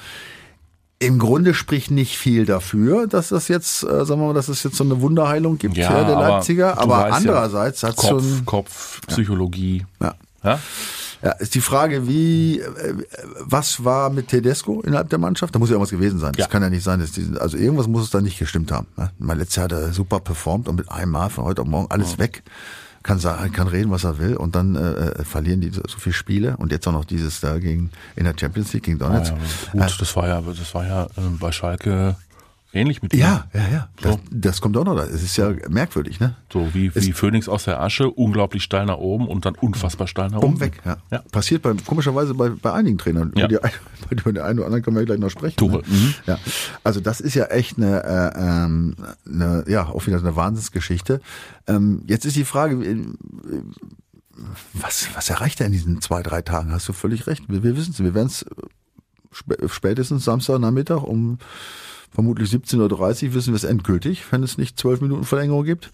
[SPEAKER 3] im Grunde spricht nicht viel dafür, dass das jetzt, äh, sagen wir mal, dass es jetzt so eine Wunderheilung gibt
[SPEAKER 2] Ja,
[SPEAKER 3] für der
[SPEAKER 2] aber
[SPEAKER 3] Leipziger.
[SPEAKER 2] du
[SPEAKER 3] Aber
[SPEAKER 2] weißt ja,
[SPEAKER 3] andererseits hat
[SPEAKER 2] Kopf,
[SPEAKER 3] schon,
[SPEAKER 2] Kopf, Psychologie.
[SPEAKER 3] ja,
[SPEAKER 2] Ja?
[SPEAKER 3] Ja, ist die Frage, wie, äh, was war mit Tedesco innerhalb der Mannschaft? Da muss ja irgendwas gewesen sein. Das
[SPEAKER 2] Ja.
[SPEAKER 3] kann ja nicht sein, dass die, also irgendwas muss es da nicht gestimmt haben. Ne? Mein letztes Jahr hat er super performt und mit einem Mal von heute auf morgen alles weg. Kann sagen, kann reden, was er will und dann äh, äh, verlieren die so, so viele Spiele und jetzt auch noch dieses da gegen in der Champions League gegen
[SPEAKER 2] Ah,
[SPEAKER 3] Donetsk.
[SPEAKER 2] ja, gut, das war ja, das war ja äh, bei Schalke ähnlich mit ihm.
[SPEAKER 3] Ja, ja, ja. Das,
[SPEAKER 2] So.
[SPEAKER 3] das kommt auch noch da. Es ist ja merkwürdig, ne?
[SPEAKER 2] So wie, wie Phönix aus der Asche, unglaublich steil nach oben und dann unfassbar steil nach unten.
[SPEAKER 3] weg, ja.
[SPEAKER 2] Ja.
[SPEAKER 3] Passiert bei, komischerweise bei, bei einigen Trainern.
[SPEAKER 2] Ja.
[SPEAKER 3] Über, die, den einen oder anderen können wir gleich noch sprechen.
[SPEAKER 2] Tuchel,
[SPEAKER 3] Ne?
[SPEAKER 2] mhm.
[SPEAKER 3] Ja. Also das ist ja echt eine, äh, ähm, eine, ja, auch wieder eine Wahnsinnsgeschichte. Ähm, jetzt ist die Frage, was, was erreicht er in diesen zwei, drei Tagen? Hast du völlig recht. Wir, wir wissen es. Wir werden es spätestens Samstagnachmittag um vermutlich 17.30 Uhr wissen wir es endgültig, wenn es nicht zwölf Minuten Verlängerung gibt.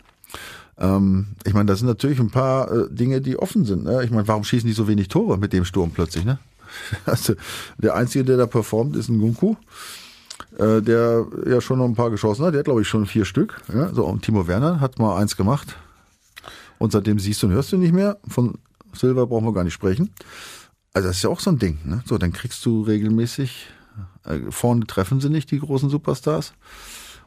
[SPEAKER 3] Ähm, ich meine, da sind natürlich ein paar äh, Dinge, die offen sind. Ne? Ich meine, warum schießen die so wenig Tore mit dem Sturm plötzlich? Ne? Also, der Einzige, der da performt, ist ein Gunku, äh, der ja schon noch ein paar geschossen hat. Der hat, glaube ich, schon vier Stück. Ja? So, und Timo Werner hat mal eins gemacht. Und seitdem siehst du und hörst du nicht mehr. Von Silva brauchen wir gar nicht sprechen. Also das ist ja auch so ein Ding. Ne? So, dann kriegst du regelmäßig, vorne treffen sie nicht, die großen Superstars.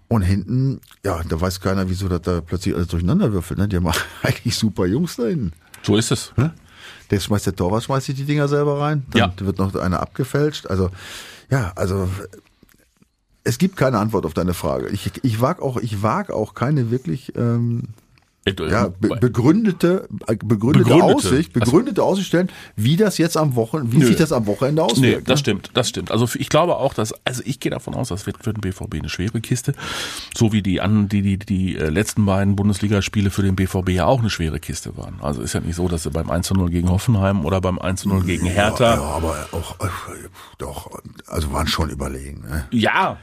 [SPEAKER 3] Und hinten, ja, da weiß keiner, wieso das da plötzlich alles durcheinander würfelt. Ne? Die haben eigentlich super Jungs da hinten.
[SPEAKER 2] So ist es.
[SPEAKER 3] Der schmeißt der Torwart, schmeißt sich die Dinger selber rein. Dann
[SPEAKER 2] Ja.
[SPEAKER 3] wird noch einer abgefälscht. Also, ja, also es gibt keine Antwort auf deine Frage. Ich, ich wag auch, ich wag auch keine wirklich ähm, ja, be begründete, äh, begründete,
[SPEAKER 2] Begründete.
[SPEAKER 3] Aussicht,
[SPEAKER 2] Also-
[SPEAKER 3] begründete Aussicht stellen, wie das jetzt am Wochen, wie
[SPEAKER 2] Nö.
[SPEAKER 3] sich das am Wochenende
[SPEAKER 2] Nee,
[SPEAKER 3] auswirkt.
[SPEAKER 2] das
[SPEAKER 3] ne?
[SPEAKER 2] stimmt, das stimmt. Also ich glaube auch, dass, also ich gehe davon aus, das wird für den BVB eine schwere Kiste. So wie die an, die, die, die äh, letzten beiden Bundesligaspiele für den BVB ja auch eine schwere Kiste waren. Also ist ja nicht so, dass sie beim 1-0 gegen Hoffenheim oder beim 1-0 gegen Hertha.
[SPEAKER 3] Ja, aber auch, äh, doch, also waren schon überlegen. Ne?
[SPEAKER 2] Ja,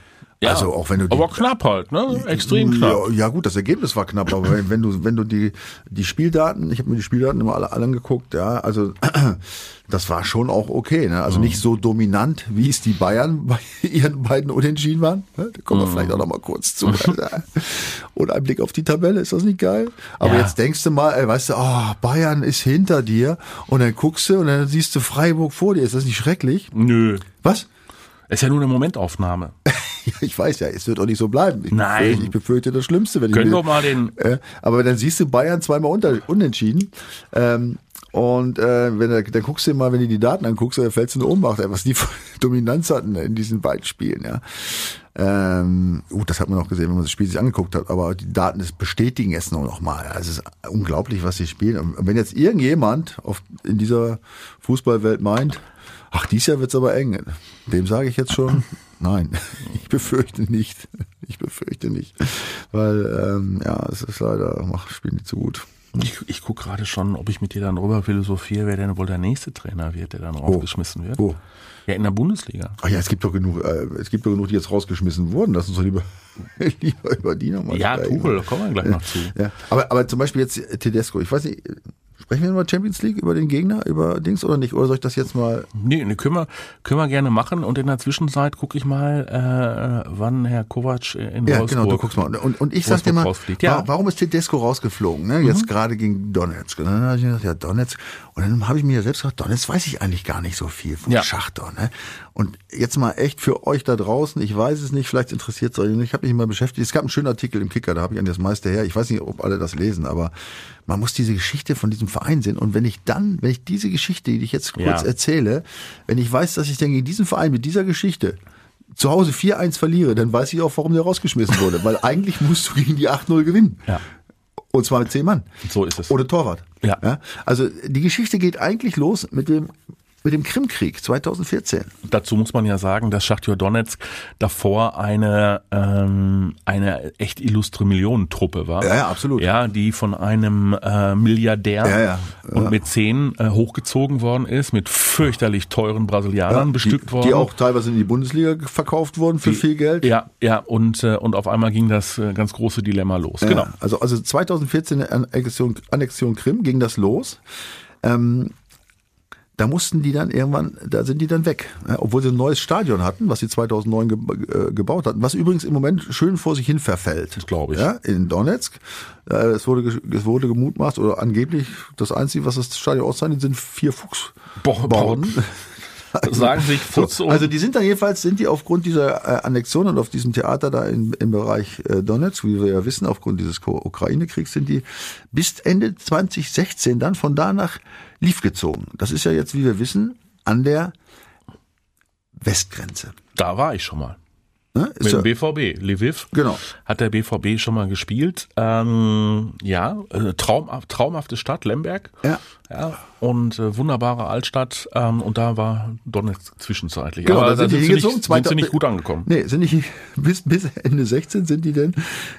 [SPEAKER 2] Ja,
[SPEAKER 3] also auch wenn du die,
[SPEAKER 2] aber knapp halt, ne? Extrem knapp.
[SPEAKER 3] Ja, ja gut, das Ergebnis war knapp, aber wenn, wenn du wenn du die die Spieldaten, ich habe mir die Spieldaten immer alle, alle angeguckt, ja, also das war schon auch okay, ne? Also nicht so dominant, wie es die Bayern bei ihren beiden Unentschieden waren. Ne? Da kommen wir vielleicht auch noch mal kurz zu. Und ein Blick auf die Tabelle, ist das nicht geil? Aber
[SPEAKER 2] Ja.
[SPEAKER 3] jetzt denkst du mal, ey, weißt du, oh, Bayern ist hinter dir und dann guckst du und dann siehst du Freiburg vor dir. Ist das nicht schrecklich?
[SPEAKER 2] Nö.
[SPEAKER 3] Was?
[SPEAKER 2] Ist ja nur eine Momentaufnahme.
[SPEAKER 3] Ich weiß ja, es wird auch nicht so bleiben. Ich
[SPEAKER 2] Nein.
[SPEAKER 3] Befürchte, ich befürchte das Schlimmste, wenn ich
[SPEAKER 2] Gönn
[SPEAKER 3] mir-
[SPEAKER 2] doch mal den.
[SPEAKER 3] Äh, aber dann siehst du Bayern zweimal unter, unentschieden. Ähm, und äh, wenn du, dann guckst du dir mal, wenn du die Daten anguckst, dann fällst du in Ohnmacht, was die Dominanz hatten in diesen beiden Spielen. Ja. Ähm, gut, das hat man auch gesehen, wenn man das Spiel sich angeguckt hat, aber die Daten das bestätigen es nur noch mal. Also es ist unglaublich, was sie spielen. Und wenn jetzt irgendjemand auf, in dieser Fußballwelt meint, ach, dies Jahr wird's aber eng, dem sage ich jetzt schon, nein, ich befürchte nicht. Ich befürchte nicht. Weil, ähm, ja, es ist leider, mach, spielen die zu gut.
[SPEAKER 2] Ich, ich gucke gerade schon, ob ich mit dir dann rüber philosophiere, wer denn wohl der nächste Trainer wird, der dann rausgeschmissen wird.
[SPEAKER 3] Wo?
[SPEAKER 2] Ja, in der Bundesliga.
[SPEAKER 3] Ach ja, es gibt doch genug, äh, es gibt doch genug, die jetzt rausgeschmissen wurden. Lass uns doch lieber, lieber über die nochmal
[SPEAKER 2] Ja. Tuchel, da kommen wir gleich noch zu.
[SPEAKER 3] Ja, aber, aber zum Beispiel jetzt Tedesco, ich weiß nicht, sprechen wir mal Champions League über den Gegner, über Dings oder nicht? Oder soll ich das jetzt mal,
[SPEAKER 2] Nee, nee können, wir, können wir gerne machen. Und in der Zwischenzeit gucke ich mal, äh, wann Herr Kovac in
[SPEAKER 3] ja,
[SPEAKER 2] Wolfsburg...
[SPEAKER 3] genau, du guckst mal. Und, und ich sag dir mal,
[SPEAKER 2] rausfliegt. Ja. Mhm.
[SPEAKER 3] wa- warum ist Tedesco rausgeflogen? Ne? Jetzt gerade gegen Donetsk. Und dann habe ich mir gedacht, ja, Donetsk. Und dann habe ich mir selbst gedacht, Donetsk weiß ich eigentlich gar nicht so viel vom
[SPEAKER 2] Ja.
[SPEAKER 3] Schach da. Ne? Und jetzt mal echt für euch da draußen, ich weiß es nicht, vielleicht interessiert es euch nicht. Ich habe mich mal beschäftigt. Es gab einen schönen Artikel im Kicker, da habe ich an das meiste her. Ich weiß nicht, ob alle das lesen, aber man muss diese Geschichte von diesem Verein sehen. Und wenn ich dann, wenn ich diese Geschichte, die ich jetzt kurz
[SPEAKER 2] Ja.
[SPEAKER 3] erzähle, wenn ich weiß, dass ich dann gegen diesen Verein mit dieser Geschichte zu Hause 4-1 verliere, dann weiß ich auch, warum der rausgeschmissen wurde. Weil eigentlich musst du gegen die 8-0 gewinnen.
[SPEAKER 2] Ja.
[SPEAKER 3] Und zwar mit 10 Mann.
[SPEAKER 2] So ist es.
[SPEAKER 3] Ohne Torwart.
[SPEAKER 2] Ja.
[SPEAKER 3] Also die Geschichte geht eigentlich los mit dem, mit dem Krimkrieg 2014.
[SPEAKER 2] Dazu muss man ja sagen, dass Schachtjör Donetsk davor eine ähm, eine echt illustre Millionentruppe war.
[SPEAKER 3] Ja, ja, absolut.
[SPEAKER 2] Ja, die von einem äh, Milliardär
[SPEAKER 3] Ja, ja.
[SPEAKER 2] und zehn äh, hochgezogen worden ist, mit fürchterlich teuren Brasilianern bestückt
[SPEAKER 3] die,
[SPEAKER 2] worden.
[SPEAKER 3] Die auch teilweise in die Bundesliga verkauft wurden für viel Geld.
[SPEAKER 2] Ja, ja, und, äh, und auf einmal ging das äh, ganz große Dilemma los. Genau.
[SPEAKER 3] Also, also 2014 Annexion, Annexion Krim ging das los. Ähm, da mussten die dann irgendwann, da sind die dann weg. Ja, obwohl sie ein neues Stadion hatten, was sie 2009 ge äh, gebaut hatten, was übrigens im Moment schön vor sich hin verfällt.
[SPEAKER 2] Das glaube ich.
[SPEAKER 3] Ja, in Donetsk. Äh, es, wurde, es wurde gemutmaßt, oder angeblich, das Einzige, was das Stadion auszeichnet, sind vier
[SPEAKER 2] Boah,
[SPEAKER 3] Fuchsbauten.
[SPEAKER 2] Sagen sich Futz
[SPEAKER 3] So, also die sind dann jedenfalls, sind die aufgrund dieser äh, Annexion und auf diesem Theater da in, im Bereich äh, Donetsk, wie wir ja wissen, aufgrund dieses Ukraine-Kriegs sind die bis Ende 2016 dann von da nach Lviv gezogen. Das ist ja jetzt, wie wir wissen, an der Westgrenze.
[SPEAKER 2] da war ich schon mal.
[SPEAKER 3] Ne?
[SPEAKER 2] Mit dem BVB, Lviv.
[SPEAKER 3] Genau.
[SPEAKER 2] Hat der BVB schon mal gespielt. Ähm, ja, äh, traum, traumhafte Stadt, Lemberg.
[SPEAKER 3] Ja.
[SPEAKER 2] Ja, und äh, wunderbare Altstadt. Ähm, und da war Donetsk zwischenzeitlich.
[SPEAKER 3] Genau,
[SPEAKER 2] Aber
[SPEAKER 3] da sind die
[SPEAKER 2] sie
[SPEAKER 3] hingezogen,
[SPEAKER 2] nicht, sind sie nicht gut angekommen.
[SPEAKER 3] Nee, sind nicht bis, bis Ende 16 sind die denn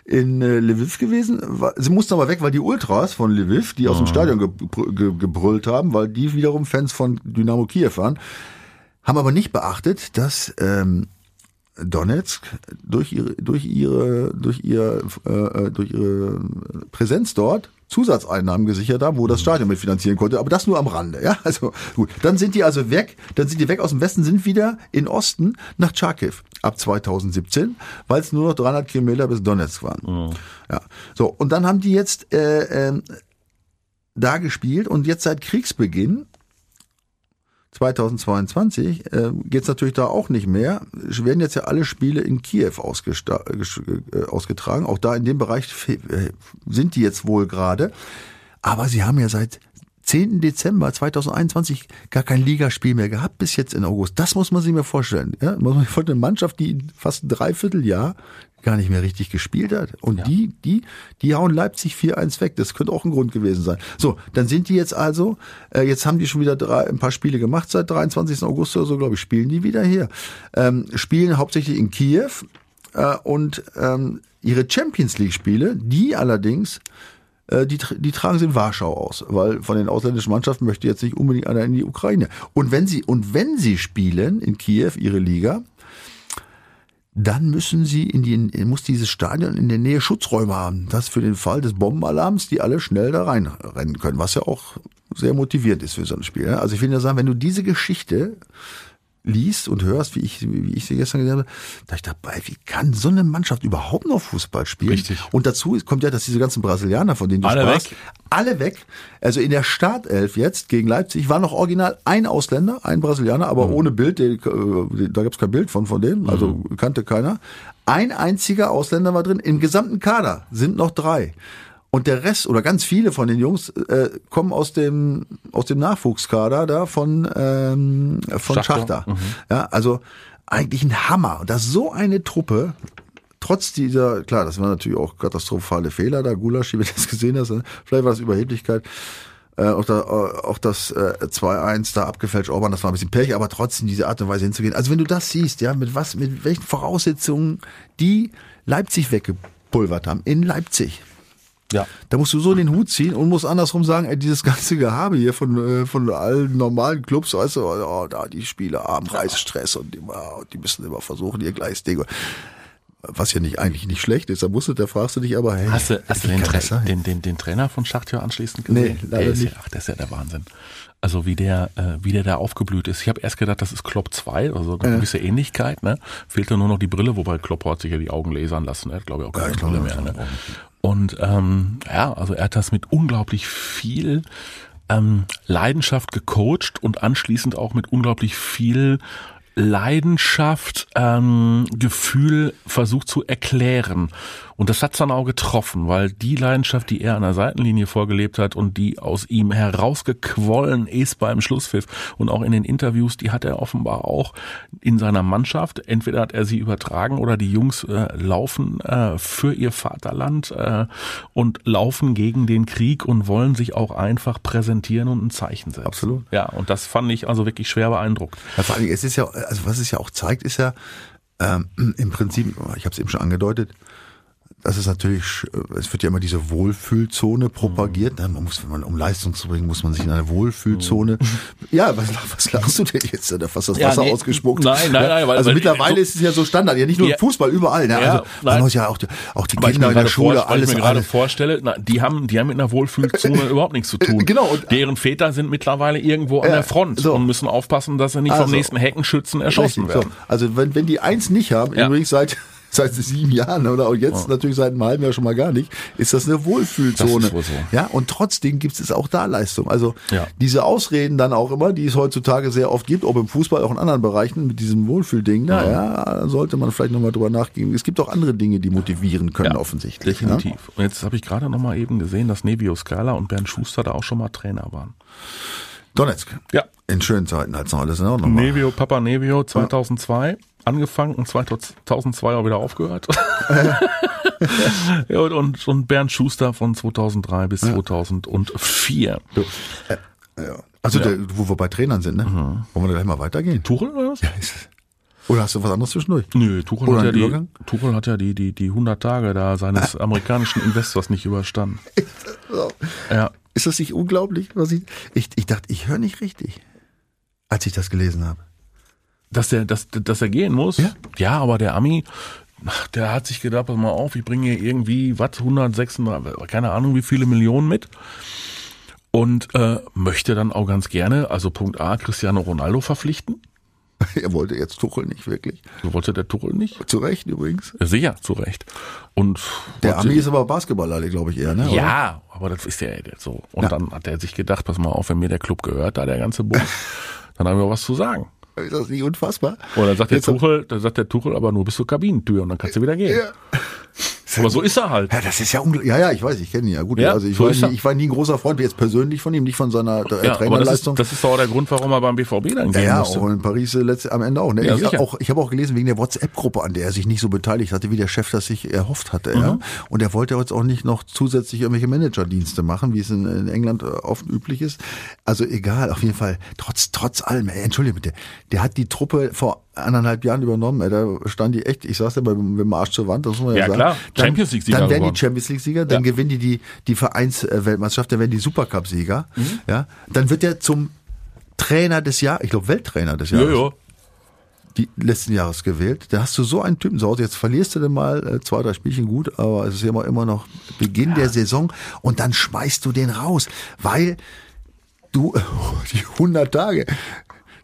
[SPEAKER 3] in äh, Lviv gewesen. Sie mussten aber weg, weil die Ultras von Lviv, die aus dem Stadion ge ge gebrüllt haben, weil die wiederum Fans von Dynamo Kiew waren, haben aber nicht beachtet, dass ähm, Donetsk durch ihre durch ihre durch ihr äh, durch ihre Präsenz dort Zusatzeinnahmen gesichert haben, wo das Stadion mitfinanzieren konnte, aber das nur am Rande, ja? Also gut, dann sind die also weg, dann sind die weg aus dem Westen, sind wieder in Osten nach Charkiw ab 2017, weil es nur noch 300 Kilometer bis Donetsk waren. Ja, so und dann haben die jetzt äh, ähm, da gespielt und jetzt seit Kriegsbeginn 2022 äh, geht es natürlich da auch nicht mehr. Es werden jetzt ja alle Spiele in Kiew äh, ausgetragen. Auch da in dem Bereich äh, sind die jetzt wohl gerade. Aber sie haben ja seit 10. Dezember 2021 gar kein Ligaspiel mehr gehabt bis jetzt in August. Das muss man sich mir vorstellen. Ja? Muss man sich vorstellen, eine Mannschaft, die fast ein Dreivierteljahr gar nicht mehr richtig gespielt hat. Und die, die, die hauen Leipzig 4-1 weg. Das könnte auch ein Grund gewesen sein. So, dann sind die jetzt also, äh, jetzt haben die schon wieder drei, ein paar Spiele gemacht seit 23. August oder so, glaube ich, spielen die wieder hier. Ähm, spielen hauptsächlich in Kiew äh, und ähm, ihre Champions League Spiele, die allerdings die, tr- die tragen sie in Warschau aus, weil von den ausländischen Mannschaften möchte jetzt nicht unbedingt einer in die Ukraine. Und wenn sie und wenn sie spielen in Kiew ihre Liga, dann müssen sie in die, muss dieses Stadion in der Nähe Schutzräume haben. Das für den Fall des Bombenalarms, die alle schnell da reinrennen können, was ja auch sehr motivierend ist für so ein Spiel. Also ich will ja sagen, wenn du diese Geschichte liest und hörst, wie ich, wie ich sie gestern gesehen habe, da ich dabei, wie kann so eine Mannschaft überhaupt noch Fußball spielen?
[SPEAKER 2] Richtig.
[SPEAKER 3] Und dazu kommt ja, dass diese ganzen Brasilianer, von denen du
[SPEAKER 2] Alle
[SPEAKER 3] sprachst,
[SPEAKER 2] weg.
[SPEAKER 3] alle weg. Also in der Startelf jetzt gegen Leipzig war noch original ein Ausländer, ein Brasilianer, aber
[SPEAKER 2] Mhm.
[SPEAKER 3] ohne Bild, der, äh, da gab es kein Bild von, von dem, also
[SPEAKER 2] Mhm.
[SPEAKER 3] kannte keiner. Ein einziger Ausländer war drin, im gesamten Kader sind noch drei. Und der Rest oder ganz viele von den Jungs äh, kommen aus dem aus dem Nachwuchskader da von ähm, von
[SPEAKER 2] Schachter.
[SPEAKER 3] Schachter. Ja, also eigentlich ein Hammer. Und dass so eine Truppe trotz dieser, klar, das waren natürlich auch katastrophale Fehler, da Gulasch, wie du das gesehen hast, vielleicht war das Überheblichkeit, äh, auch, da, äh, auch das äh, 2-1 da abgefälscht Orban, das war ein bisschen Pech, aber trotzdem diese Art und Weise hinzugehen. Also wenn du das siehst, ja, mit was, mit welchen Voraussetzungen die Leipzig weggepulvert haben, in Leipzig.
[SPEAKER 2] Ja.
[SPEAKER 3] Da musst du so den Hut ziehen und musst andersrum sagen, ey, dieses ganze Gehabe hier von, äh, von allen normalen Clubs, weißt du, oh, da die Spieler haben Reisestress und immer, die müssen immer versuchen, ihr gleiches Ding. Was ja nicht, eigentlich nicht schlecht ist, da musst du, da fragst du dich aber, hey,
[SPEAKER 2] Hast du, hast du den, Tra den, den, den Trainer von Schachtjör anschließend gesehen?
[SPEAKER 3] Nee, leider
[SPEAKER 2] der ist
[SPEAKER 3] nicht.
[SPEAKER 2] Ja, ach, das ist ja der Wahnsinn. Also wie der, äh, wie der da aufgeblüht ist. Ich habe erst gedacht, das ist Klopp 2, also eine gewisse Ähnlichkeit. Ne? Fehlte nur noch die Brille, wobei Klopp hat sich ja die Augen lasern lassen. Er hat, glaube ich, auch keine
[SPEAKER 3] ich
[SPEAKER 2] Brille mehr. Ne? Und ähm, ja, also er hat das mit unglaublich viel ähm, Leidenschaft gecoacht und anschließend auch mit unglaublich viel Leidenschaft, ähm, Gefühl versucht zu erklären. Und das hat's dann auch getroffen, weil die Leidenschaft, die er an der Seitenlinie vorgelebt hat und die aus ihm herausgequollen ist beim Schlusspfiff und auch in den Interviews, die hat er offenbar auch in seiner Mannschaft. Entweder hat er sie übertragen oder die Jungs äh, laufen äh, für ihr Vaterland äh, und laufen gegen den Krieg und wollen sich auch einfach präsentieren und ein Zeichen setzen.
[SPEAKER 3] Absolut.
[SPEAKER 2] Ja, und das fand ich also wirklich schwer beeindruckt.
[SPEAKER 3] Ja, vor allem, es ist ja, also was es ja auch zeigt, ist ja ähm, im Prinzip, ich habe es eben schon angedeutet, das ist natürlich, sch- es wird ja immer diese Wohlfühlzone propagiert. Ne? Man muss, wenn man, um Leistung zu bringen, muss man sich in eine Wohlfühlzone. Ja, was, was lachst du denn jetzt? Da fast das
[SPEAKER 2] Ja,
[SPEAKER 3] Wasser
[SPEAKER 2] nee.
[SPEAKER 3] ausgespuckt.
[SPEAKER 2] Nein, nein, nein, weil-
[SPEAKER 3] also
[SPEAKER 2] weil-
[SPEAKER 3] mittlerweile
[SPEAKER 2] so-
[SPEAKER 3] ist es ja so Standard, ja nicht nur
[SPEAKER 2] Ja.
[SPEAKER 3] im Fußball, überall. Ne? Also man muss ja auch die, auch die Kinder in der
[SPEAKER 2] gerade
[SPEAKER 3] Schule,
[SPEAKER 2] vor, weil
[SPEAKER 3] alles,
[SPEAKER 2] ich mir gerade
[SPEAKER 3] alles.
[SPEAKER 2] vorstelle, na, die haben, die haben mit einer Wohlfühlzone überhaupt nichts zu tun.
[SPEAKER 3] Genau, und-
[SPEAKER 2] Deren Väter sind mittlerweile irgendwo an der Front
[SPEAKER 3] so.
[SPEAKER 2] und müssen aufpassen, dass sie nicht vom
[SPEAKER 3] Also.
[SPEAKER 2] nächsten Heckenschützen erschossen
[SPEAKER 3] Richtig,
[SPEAKER 2] werden.
[SPEAKER 3] So. Also wenn, wenn die eins nicht haben, übrigens seit seit sieben Jahren oder auch jetzt natürlich seit einem halben Jahr schon mal gar nicht, ist das eine Wohlfühlzone.
[SPEAKER 2] Das so.
[SPEAKER 3] Ja, und trotzdem gibt es auch da Leistung. Also
[SPEAKER 2] Ja.
[SPEAKER 3] diese Ausreden dann auch immer, die es heutzutage sehr oft gibt, ob im Fußball, auch in anderen Bereichen mit diesem Wohlfühlding, da, ja, sollte man vielleicht nochmal drüber nachgehen. Es gibt auch andere Dinge, die motivieren können,
[SPEAKER 2] Ja,
[SPEAKER 3] offensichtlich.
[SPEAKER 2] Definitiv. Und jetzt habe ich gerade noch mal eben gesehen, dass Nevio Scala und Bernd Schuster da auch schon mal Trainer waren.
[SPEAKER 3] Ja? Donetsk.
[SPEAKER 2] Ja.
[SPEAKER 3] In schönen Zeiten hat's noch alles in Ordnung. war.
[SPEAKER 2] Nevio, Papa Nevio 2002 angefangen und 2002 auch wieder aufgehört. ja, und, und, Bernd Schuster von 2003 bis 2004.
[SPEAKER 3] Ja. Also
[SPEAKER 2] Ja.
[SPEAKER 3] Der, wo wir bei Trainern sind, ne? Wollen wir gleich mal weitergehen?
[SPEAKER 2] Tuchel oder was?
[SPEAKER 3] Oder hast du was anderes zwischendurch?
[SPEAKER 2] Nö, Tuchel
[SPEAKER 3] Oder
[SPEAKER 2] hat, ja die,
[SPEAKER 3] Übergang?
[SPEAKER 2] Tuchel hat ja die, die, die 100 Tage da seines amerikanischen Investors nicht überstanden. Ja.
[SPEAKER 3] Ist das nicht unglaublich? Was ich, ich, ich dachte, ich höre nicht richtig, als ich das gelesen habe.
[SPEAKER 2] Dass der, dass, dass er gehen muss?
[SPEAKER 3] Ja.
[SPEAKER 2] ja, aber der Ami, der hat sich gedacht, pass mal auf, ich bringe hier irgendwie, was, 136, keine Ahnung, wie viele Millionen mit. Und äh, möchte dann auch ganz gerne, also Punkt A, Cristiano Ronaldo verpflichten.
[SPEAKER 3] Er wollte jetzt Tuchel nicht wirklich.
[SPEAKER 2] Wollte der Tuchel nicht.
[SPEAKER 3] Zu Recht übrigens.
[SPEAKER 2] Sicher, zu Recht. Und
[SPEAKER 3] Der Ami ist aber Basketballer, glaube ich eher, ne? oder?
[SPEAKER 2] Ja, aber das ist ja jetzt so. Und
[SPEAKER 3] Ja.
[SPEAKER 2] dann hat er sich gedacht, pass mal auf, wenn mir der Club gehört, da der ganze Bums, dann haben wir was zu sagen.
[SPEAKER 3] Ist das nicht unfassbar?
[SPEAKER 2] Dann sagt der
[SPEAKER 3] Jetzt-
[SPEAKER 2] Tuchel, dann sagt der Tuchel aber nur bis zur Kabinentür und dann kannst du wieder gehen.
[SPEAKER 3] Ja.
[SPEAKER 2] Aber so ist er halt.
[SPEAKER 3] Ja, das ist ja unglaublich. Ja, ja, ich weiß, ich kenne ihn ja gut.
[SPEAKER 2] Ja,
[SPEAKER 3] also ich,
[SPEAKER 2] so
[SPEAKER 3] war nie, ich war nie ein großer Freund jetzt persönlich von ihm, nicht von seiner äh,
[SPEAKER 2] Ja, aber das
[SPEAKER 3] Trainerleistung.
[SPEAKER 2] ist, das ist auch der Grund, warum er beim BVB dann
[SPEAKER 3] Ja,
[SPEAKER 2] gehen
[SPEAKER 3] ja,
[SPEAKER 2] musste.
[SPEAKER 3] auch in Paris äh, letzt, am Ende auch. Ne?
[SPEAKER 2] Ja,
[SPEAKER 3] ich auch ich habe auch gelesen wegen der WhatsApp-Gruppe, an der er sich nicht so beteiligt hatte, wie der Chef das sich erhofft hatte. Ja?
[SPEAKER 2] Mhm.
[SPEAKER 3] Und er wollte jetzt auch nicht noch zusätzlich irgendwelche Managerdienste machen, wie es in, in England äh, oft üblich ist. Also egal, auf jeden Fall, trotz trotz allem, entschuldige bitte, der hat die Truppe vor anderthalb Jahren übernommen. Ey, da stand die echt, ich sag's dir, beim, beim Arsch zur Wand, das muss man ja,
[SPEAKER 2] Ja,
[SPEAKER 3] sagen.
[SPEAKER 2] klar,
[SPEAKER 3] Dann,
[SPEAKER 2] Champions League-Sieger
[SPEAKER 3] Dann werden die Champions League-Sieger, dann
[SPEAKER 2] Ja.
[SPEAKER 3] gewinnen die die, die Vereinsweltmeisterschaft, dann werden die Supercup-Sieger.
[SPEAKER 2] Mhm.
[SPEAKER 3] Ja, dann wird er zum Trainer des Jahres, ich glaube Welttrainer des Jahres.
[SPEAKER 2] Ja, ja.
[SPEAKER 3] die letzten Jahres gewählt. Da hast du so einen Typen zu Hause. Jetzt verlierst du dann mal äh, zwei, drei Spielchen gut, aber es ist immer, immer noch Beginn ja. der Saison und dann schmeißt du den raus, weil du die 100 Tage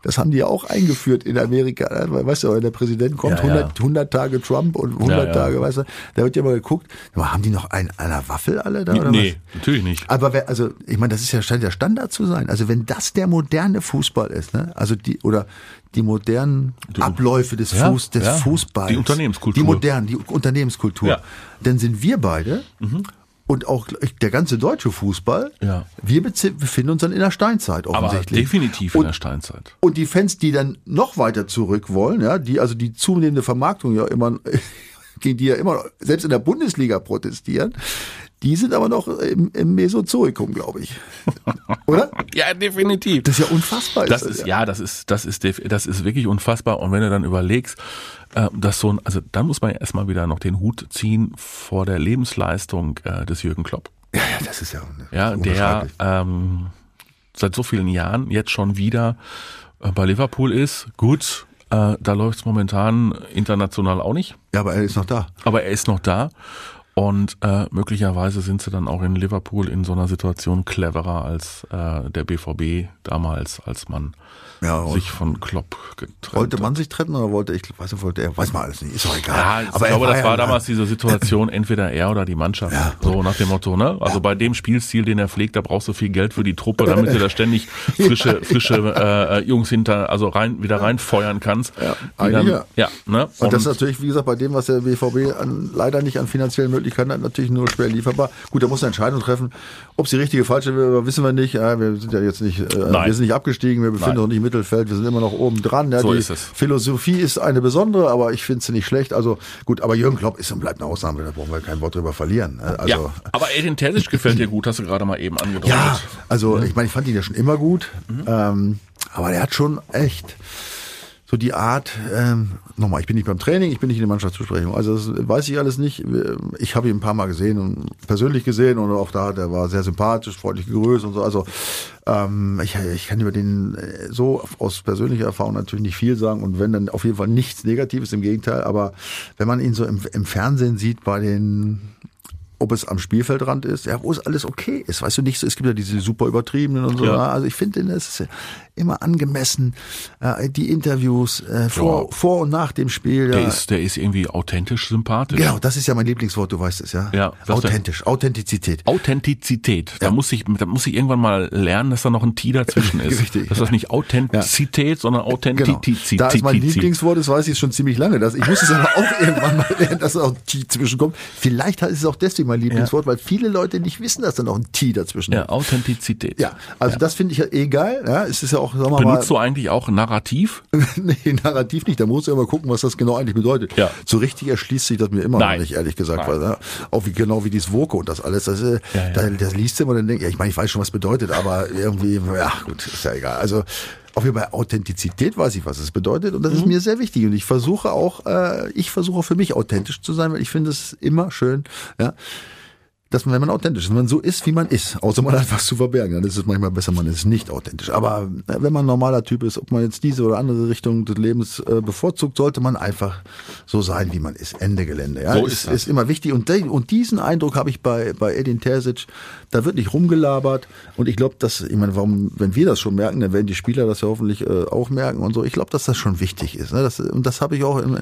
[SPEAKER 3] das haben die ja auch eingeführt in Amerika. Weißt du, wenn der Präsident kommt, ja, 100, 100 Tage Trump und 100 ja, Tage, weißt du, da wird ja mal geguckt, haben die noch einen der Waffel alle da?
[SPEAKER 2] Oder nee, was? natürlich nicht.
[SPEAKER 3] Aber wer, also, ich meine, das ist ja scheint der Standard zu sein. Also wenn das der moderne Fußball ist, ne? also die, oder die modernen Abläufe des, Fuß, des Fußballs.
[SPEAKER 2] Die Unternehmenskultur.
[SPEAKER 3] Die modernen, die Unternehmenskultur. Dann sind wir beide mhm und auch der ganze deutsche Fußball, ja. wir befinden uns dann in der Steinzeit offensichtlich.
[SPEAKER 2] Aber definitiv in der Steinzeit.
[SPEAKER 3] Und die Fans, die dann noch weiter zurück wollen, ja, die also die zunehmende Vermarktung ja immer gegen die ja immer selbst in der Bundesliga protestieren, die sind aber noch im, im Mesozoikum, glaube ich. Oder?
[SPEAKER 2] ja, definitiv.
[SPEAKER 3] Das ist ja unfassbar.
[SPEAKER 2] Das ist, ja, das ist, das ist, das ist wirklich unfassbar. Und wenn du dann überlegst, äh, dass so ein, also dann muss man erstmal wieder noch den Hut ziehen vor der Lebensleistung äh, des Jürgen Klopp.
[SPEAKER 3] Ja, ja, das ist ja,
[SPEAKER 2] ja der ähm, seit so vielen Jahren jetzt schon wieder äh, bei Liverpool ist. Gut, äh, da läuft es momentan international auch nicht.
[SPEAKER 3] Ja, aber er ist noch da.
[SPEAKER 2] Aber er ist noch da. Und äh, möglicherweise sind sie dann auch in Liverpool in so einer Situation cleverer als äh, der BVB damals, als man ja, sich von Klopp getrennt
[SPEAKER 3] Wollte man sich trennen oder wollte ich, weiß nicht, wollte er, weiß man alles nicht, ist doch egal.
[SPEAKER 2] Ja, aber ich glaube, das war damals diese Situation, entweder er oder die Mannschaft. Ja. So nach dem Motto, ne? Also ja. bei dem Spielstil, den er pflegt, da brauchst du viel Geld für die Truppe, damit du da ständig frische, frische äh, Jungs hinter, also rein, wieder reinfeuern kannst. Ja,
[SPEAKER 3] dann,
[SPEAKER 2] ja. ja ne?
[SPEAKER 3] Und, und, das ist natürlich, wie gesagt, bei dem, was der BVB an, leider nicht an finanziellen Möglichkeiten hat, natürlich nur schwer lieferbar. Gut, da muss eine Entscheidung treffen. Ob sie richtige, falsche, wissen wir nicht. Wir sind ja jetzt nicht, äh, wir sind nicht abgestiegen, wir befinden uns nicht im Mittelfeld, wir sind immer noch oben dran. Ja,
[SPEAKER 2] so
[SPEAKER 3] die
[SPEAKER 2] ist es.
[SPEAKER 3] Philosophie ist eine besondere, aber ich finde sie nicht schlecht. Also gut, aber Jürgen Klopp ist und bleibt eine Ausnahme, da brauchen wir kein Wort drüber verlieren. Also,
[SPEAKER 2] ja, aber Edin Terzic gefällt dir gut, hast du gerade mal eben angedeutet. Ja,
[SPEAKER 3] also mhm. ich meine, ich fand ihn ja schon immer gut, mhm. ähm, aber der hat schon echt so die Art, ähm, nochmal, ich bin nicht beim Training, ich bin nicht in der Mannschaftsbesprechung, also das weiß ich alles nicht. Ich habe ihn ein paar Mal gesehen und persönlich gesehen und auch da, der war sehr sympathisch, freundlich gegrüßt und so. Also ähm, ich, ich kann über den äh, so aus persönlicher Erfahrung natürlich nicht viel sagen und wenn dann auf jeden Fall nichts Negatives, im Gegenteil, aber wenn man ihn so im, im Fernsehen sieht bei den ob es am Spielfeldrand ist, ja, wo es alles okay ist. Weißt du nicht, so, es gibt ja diese super übertriebenen und so. Ja. Also ich finde, es ist immer angemessen. Äh, die Interviews äh, vor, ja. vor und nach dem Spiel.
[SPEAKER 2] Der, ja. ist, der ist irgendwie authentisch sympathisch.
[SPEAKER 3] Genau, das ist ja mein Lieblingswort, du weißt es, ja.
[SPEAKER 2] ja
[SPEAKER 3] Authentisch, Authentizität.
[SPEAKER 2] Authentizität. Da muss ich, da muss ich irgendwann mal lernen, dass da noch ein T dazwischen ist. Richtig. Dass das nicht Authentizität, sondern Authentizität.
[SPEAKER 3] Genau. Da ist mein Lieblingswort, das weiß ich schon ziemlich lange. Das, ich muss es aber auch irgendwann mal lernen, dass da auch ein T zwischenkommt. Vielleicht ist es auch deswegen mein Lieblingswort, weil viele Leute nicht wissen, dass da noch ein T dazwischen
[SPEAKER 2] ist. Ja, Authentizität.
[SPEAKER 3] Ja, also das finde ich ja geil. Ja, es ist ja auch, sagen wir
[SPEAKER 2] Benutzt mal, du eigentlich auch Narrativ?
[SPEAKER 3] nee, Narrativ nicht. Da muss ich immer gucken, was das genau eigentlich bedeutet. Ja. So richtig erschließt sich das mir immer Nein. noch nicht, ehrlich gesagt. Nein. Weil, ja, auch wie genau wie dieses Voke und das alles. Das, äh, ja, Da, das liest du immer und dann denkt, ja, ich meine, ich weiß schon, was bedeutet, aber irgendwie, ja, gut, ist ja egal. Also auf jeden Fall Authentizität weiß ich, was es bedeutet und das mhm. ist mir sehr wichtig und ich versuche auch, äh, ich versuche auch für mich authentisch zu sein, weil ich finde es immer schön, ja, dass man, wenn man authentisch ist, wenn man so ist, wie man ist, außer man hat was zu verbergen, dann ist es manchmal besser, man ist nicht authentisch. Aber äh, wenn man ein normaler Typ ist, ob man jetzt diese oder andere Richtung des Lebens äh, bevorzugt, sollte man einfach so sein, wie man ist. Ende Gelände. Ja, so ist, ist, ist immer wichtig. Und, und diesen Eindruck habe ich bei, bei Edin Terzic. Da wird nicht rumgelabert. Und ich glaube, dass, ich meine, warum, wenn wir das schon merken, dann werden die Spieler das ja hoffentlich äh, auch merken und so. Ich glaube, dass das schon wichtig ist. Ne? Das, und das habe ich auch in,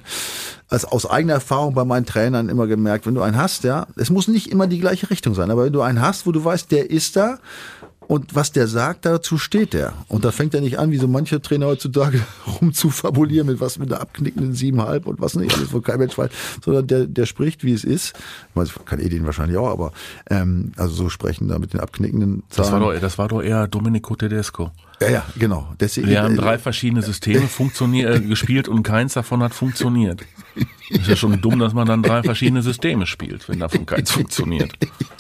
[SPEAKER 3] als aus eigener Erfahrung bei meinen Trainern immer gemerkt. Wenn du einen hast, ja, es muss nicht immer die gleiche Richtung sein, aber wenn du einen hast, wo du weißt, der ist da und was der sagt, dazu steht er. Und da fängt er nicht an, wie so manche Trainer heutzutage rumzufabulieren mit was mit einer abknickenden siebenhalb und was nicht alles, wo kein Mensch weiß, sondern der, der spricht, wie es ist. Ich meine, kann eh den wahrscheinlich auch, aber ähm, also so sprechen da mit den abknickenden
[SPEAKER 2] Zahlen. Das war doch, das war doch eher Domenico Tedesco.
[SPEAKER 3] Ja, ja, genau.
[SPEAKER 2] Deswegen, Wir haben drei verschiedene Systeme funktioniert, äh, gespielt und keins davon hat funktioniert. Ist ja schon dumm, dass man dann drei verschiedene Systeme spielt, wenn davon keins funktioniert.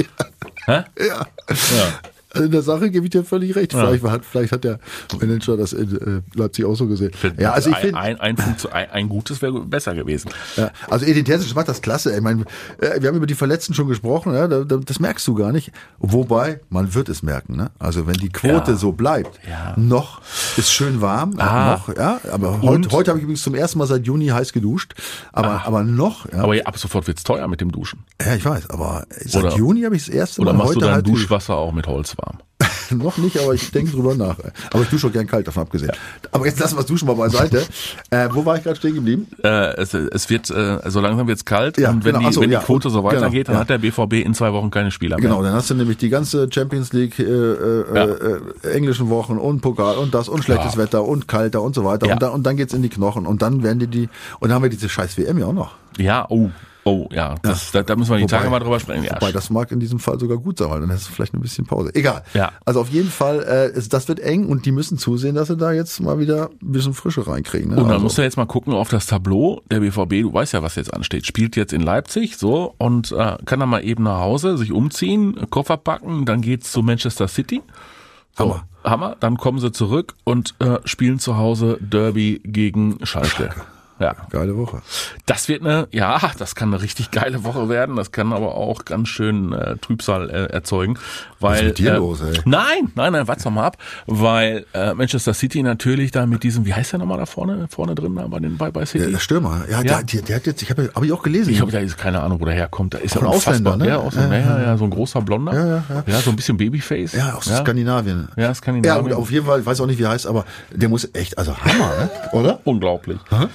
[SPEAKER 3] Hä? Ja. ja. In der Sache gebe ich dir völlig recht. Vielleicht, hat, vielleicht hat der Manager das in äh, Leipzig auch so gesehen.
[SPEAKER 2] Ja, also ich finde ein, ein, ein, ein, gutes wäre besser gewesen.
[SPEAKER 3] Ja, also Edin Terzic macht das klasse. Ich meine, äh, wir haben über die Verletzten schon gesprochen. Ja, das merkst du gar nicht. Wobei man wird es merken. Ne? Also wenn die Quote ja. so bleibt, noch ist schön warm, ah. noch. Ja, aber heute, heute habe ich übrigens zum ersten Mal seit Juni heiß geduscht. Aber ah. aber noch.
[SPEAKER 2] Ja. Aber ab sofort wird's teuer mit dem Duschen.
[SPEAKER 3] Ja, ich weiß. Aber seit oder, Juni habe ich das erste
[SPEAKER 2] Mal.
[SPEAKER 3] Oder
[SPEAKER 2] machst du dein halt Duschwasser auch mit Holz warm?
[SPEAKER 3] noch nicht, aber ich denke drüber nach. Aber ich dusche auch gern kalt, davon abgesehen. Ja. Aber jetzt lassen wir das Duschen mal beiseite. äh, wo war ich gerade stehen geblieben?
[SPEAKER 2] Äh, es, es wird, äh, so langsam wird's kalt ja, und wenn, genau. die, so, wenn ja. die Quote so weitergeht, genau, dann hat der BVB in zwei Wochen keine Spieler
[SPEAKER 3] mehr. Genau, dann hast du nämlich die ganze Champions League äh, äh, äh, englischen Wochen und Pokal und das und schlechtes Wetter und kalter und so weiter. Und, dann, und dann geht's in die Knochen und dann werden die die, und dann haben wir diese scheiß WM ja auch noch.
[SPEAKER 2] Ja, oh, Oh ja, das, ja. Da, da müssen wir die wobei, Tage mal drüber sprechen. Ja.
[SPEAKER 3] Wobei, das mag in diesem Fall sogar gut sein, weil dann hast du vielleicht ein bisschen Pause. Egal. Ja. Also auf jeden Fall, äh, das wird eng und die müssen zusehen, dass sie da jetzt mal wieder ein bisschen Frische reinkriegen. Ne?
[SPEAKER 2] Und dann
[SPEAKER 3] also.
[SPEAKER 2] musst du jetzt mal gucken auf das Tableau. Der BVB, du weißt ja, was jetzt ansteht, spielt jetzt in Leipzig so und äh, kann dann mal eben nach Hause, sich umziehen, Koffer packen, dann geht's zu Manchester City. So, Hammer. Hammer. Dann kommen sie zurück und äh, spielen zu Hause Derby gegen Schalke. Schalke.
[SPEAKER 3] Ja. Geile Woche.
[SPEAKER 2] Das wird eine, ja, das kann eine richtig geile Woche werden. Das kann aber auch ganz schön äh, Trübsal äh, erzeugen. Weil, Was ist
[SPEAKER 3] mit dir äh, los, ey?
[SPEAKER 2] Nein, nein, nein, warte mal ab. Weil äh, Manchester City natürlich da mit diesem, wie heißt der nochmal da vorne, vorne drin da bei den bei, bei City?
[SPEAKER 3] Der, der Stürmer, ja, ja. Der, der, hat jetzt, ich habe hab ich auch gelesen.
[SPEAKER 2] Ich habe da ist keine Ahnung, wo der herkommt. Da ist ja
[SPEAKER 3] ein Ausländer, ne?
[SPEAKER 2] Ja, Ausländer, ja, ja, ja, so ein großer Blonder. Ja, ja, ja. ja so ein bisschen Babyface.
[SPEAKER 3] Ja, aus ja. Skandinavien.
[SPEAKER 2] Ja, Skandinavien.
[SPEAKER 3] Ja, auf jeden Fall, ich weiß auch nicht, wie er heißt, aber der muss echt, also Hammer, ne? oder?
[SPEAKER 2] Unglaublich. Aha.